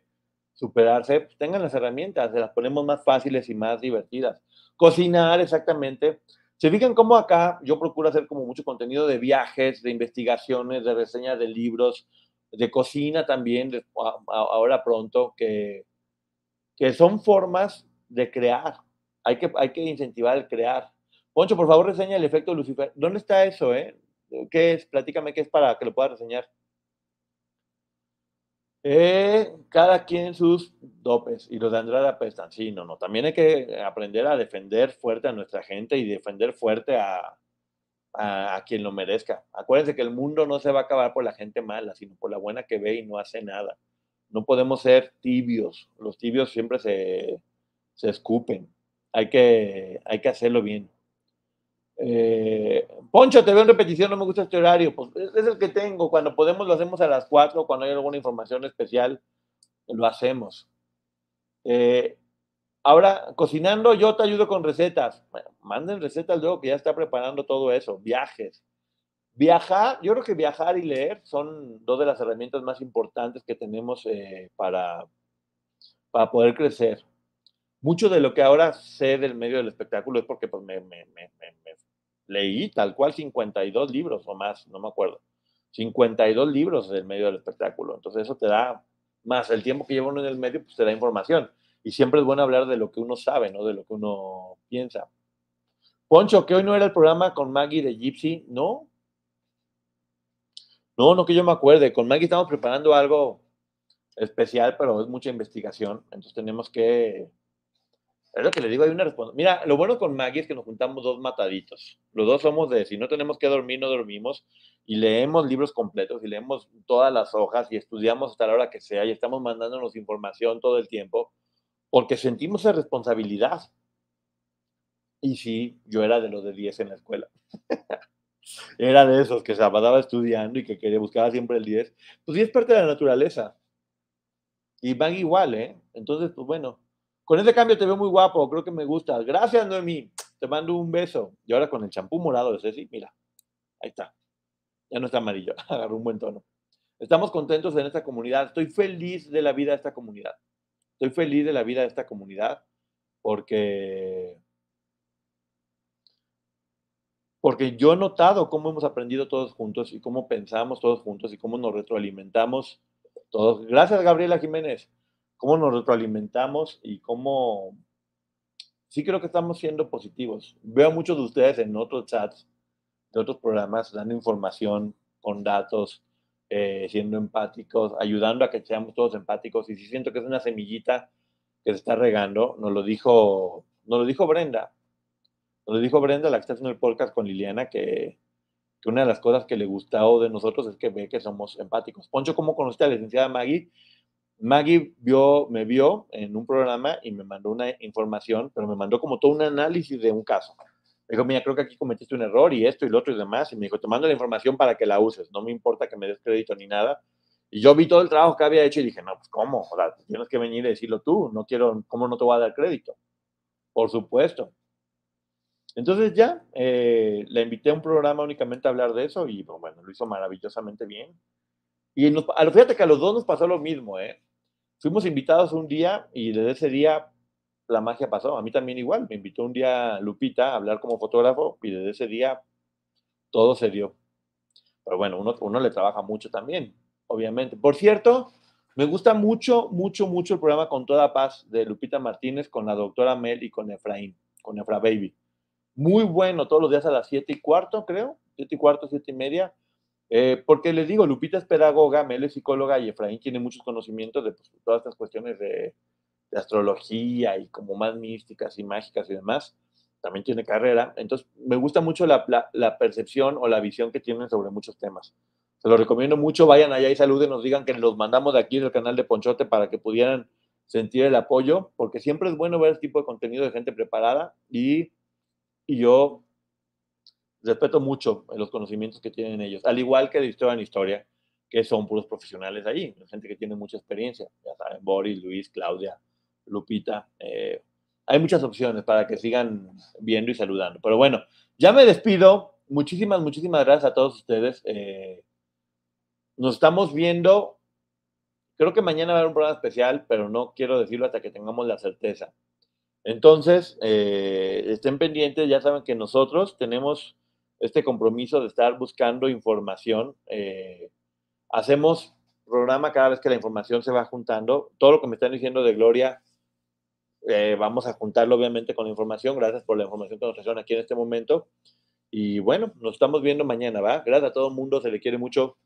superarse pues, tengan las herramientas, se las ponemos más fáciles y más divertidas Cocinar, exactamente. Se fijan cómo acá yo procuro hacer como mucho contenido de viajes, de investigaciones, de reseñas de libros, de cocina también, de- a- ahora pronto, que, que son formas de crear. Hay que, hay que incentivar el crear. Poncho, por favor, reseña el efecto Lucifer. ¿Dónde está eso, eh? ¿Qué es? Platícame qué es para que lo pueda reseñar. Eh, cada quien sus dopes y los de Andrade apestan. Sí, no, no. También hay que aprender a defender fuerte a nuestra gente y defender fuerte a, a, a quien lo merezca. Acuérdense que el mundo no se va a acabar por la gente mala, sino por la buena que ve y no hace nada. No podemos ser tibios. Los tibios siempre se, se escupen. Hay que, hay que hacerlo bien. Eh, Poncho, te veo en repetición, no me gusta este horario. Pues es, el que tengo. Cuando podemos lo hacemos a las 4, cuando hay alguna información especial, lo hacemos. Eh, ahora, cocinando, yo te ayudo con recetas. Bueno, manden recetas luego que ya está preparando todo eso. Viajes. Viajar, yo creo que viajar y leer son dos de las herramientas más importantes que tenemos eh, para, para poder crecer. Mucho de lo que ahora sé del medio del espectáculo es porque pues, me, me, me, me leí tal cual 52 libros o más, no me acuerdo. 52 libros del medio del espectáculo. Entonces eso te da, más el tiempo que lleva uno en el medio, pues te da información. Y siempre es bueno hablar de lo que uno sabe, no de lo que uno piensa. Poncho, que hoy no era el programa con Maggie de Gypsy, ¿no? No, no que yo me acuerde. Con Maggie estamos preparando algo especial, pero es mucha investigación. Entonces tenemos que es lo que le digo, hay una respuesta. Mira, lo bueno con Maggie es que nos juntamos dos mataditos. Los dos somos de si no tenemos que dormir, no dormimos. Y leemos libros completos y leemos todas las hojas y estudiamos hasta la hora que sea y estamos mandándonos información todo el tiempo porque sentimos esa responsabilidad. Y sí, yo era de los de 10 en la escuela. [LAUGHS] era de esos que se pasaba estudiando y que quería buscar siempre el 10. Pues 10 es parte de la naturaleza. Y Maggie igual, ¿eh? Entonces, pues bueno, con ese cambio te veo muy guapo, creo que me gusta. Gracias, Noemí. Te mando un beso. Y ahora con el champú morado de Ceci, mira, ahí está. Ya no está amarillo, [LAUGHS] agarró un buen tono. Estamos contentos en esta comunidad. Estoy feliz de la vida de esta comunidad. Estoy feliz de la vida de esta comunidad porque porque yo he notado cómo hemos aprendido todos juntos y cómo pensamos todos juntos y cómo nos retroalimentamos todos. Gracias, Gabriela Jiménez cómo nos retroalimentamos y cómo sí creo que estamos siendo positivos. Veo a muchos de ustedes en otros chats de otros programas dando información con datos, eh, siendo empáticos, ayudando a que seamos todos empáticos. Y sí siento que es una semillita que se está regando. Nos lo dijo, nos lo dijo Brenda. Nos lo dijo Brenda, la que está haciendo el podcast con Liliana, que, que una de las cosas que le gustó de nosotros es que ve que somos empáticos. Poncho, ¿cómo conociste a la licenciada Maggie? Maggie vio, me vio en un programa y me mandó una información, pero me mandó como todo un análisis de un caso. Me dijo, mira, creo que aquí cometiste un error y esto y lo otro y demás. Y me dijo, te mando la información para que la uses. No me importa que me des crédito ni nada. Y yo vi todo el trabajo que había hecho y dije, no, pues ¿cómo? O sea, tienes que venir y decirlo tú. No quiero, ¿cómo no te voy a dar crédito? Por supuesto. Entonces ya, eh, la invité a un programa únicamente a hablar de eso y pues, bueno, lo hizo maravillosamente bien. Y nos, fíjate que a los dos nos pasó lo mismo, ¿eh? Fuimos invitados un día y desde ese día la magia pasó. A mí también igual. Me invitó un día Lupita a hablar como fotógrafo y desde ese día todo se dio. Pero bueno, uno, uno le trabaja mucho también, obviamente. Por cierto, me gusta mucho, mucho, mucho el programa Con Toda Paz de Lupita Martínez con la doctora Mel y con Efraín, con Efra Baby. Muy bueno, todos los días a las siete y cuarto, creo. Siete y cuarto, siete y media. Eh, porque les digo, Lupita es pedagoga, Mel es psicóloga y Efraín tiene muchos conocimientos de pues, todas estas cuestiones de, de, astrología y como más místicas y mágicas y demás. También tiene carrera. Entonces, me gusta mucho la, la, la, percepción o la visión que tienen sobre muchos temas. Se los recomiendo mucho. Vayan allá y saluden, nos digan que los mandamos de aquí del canal de Ponchote para que pudieran sentir el apoyo, porque siempre es bueno ver este tipo de contenido de gente preparada y, y yo respeto mucho los conocimientos que tienen ellos, al igual que de historia en historia, que son puros profesionales allí, gente que tiene mucha experiencia, ya saben, Boris, Luis, Claudia, Lupita, eh, hay muchas opciones para que sigan viendo y saludando. Pero bueno, ya me despido, muchísimas, muchísimas gracias a todos ustedes. Eh, nos estamos viendo, creo que mañana va a haber un programa especial, pero no quiero decirlo hasta que tengamos la certeza. Entonces, eh, estén pendientes, ya saben que nosotros tenemos este compromiso de estar buscando información. eh, hacemos programa cada vez que la información se va juntando. Todo lo que me están diciendo de Gloria, eh, vamos a juntarlo obviamente con la información. Gracias por la información que nos trajeron aquí en este momento. Y bueno, nos estamos viendo mañana, ¿va? Gracias a todo el mundo, se le quiere mucho.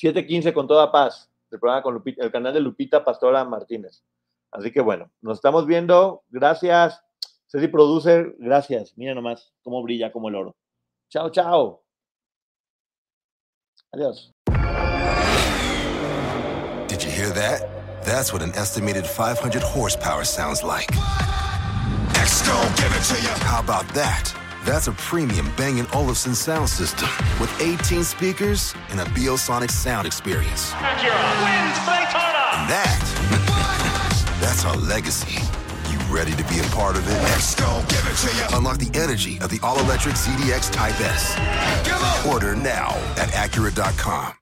7.15 con toda paz, el programa con el canal de Lupita Pastora Martínez. Así que bueno, nos estamos viendo. Gracias. Ceci Producer, gracias. Mira nomás cómo brilla como el oro. Chao, chao. Adiós. Did you hear that? That's what an estimated 500 horsepower sounds like. Next, give it to you. How about that? That's a premium Bang & Olufsen sound system with 18 speakers and a Biosonic sound experience. Acura wins Daytona. And that, [LAUGHS] that's our legacy. Ready to be a part of it? Next, give it to you. Unlock the energy of the all-electric ZDX Type S. Order now at Acura.com.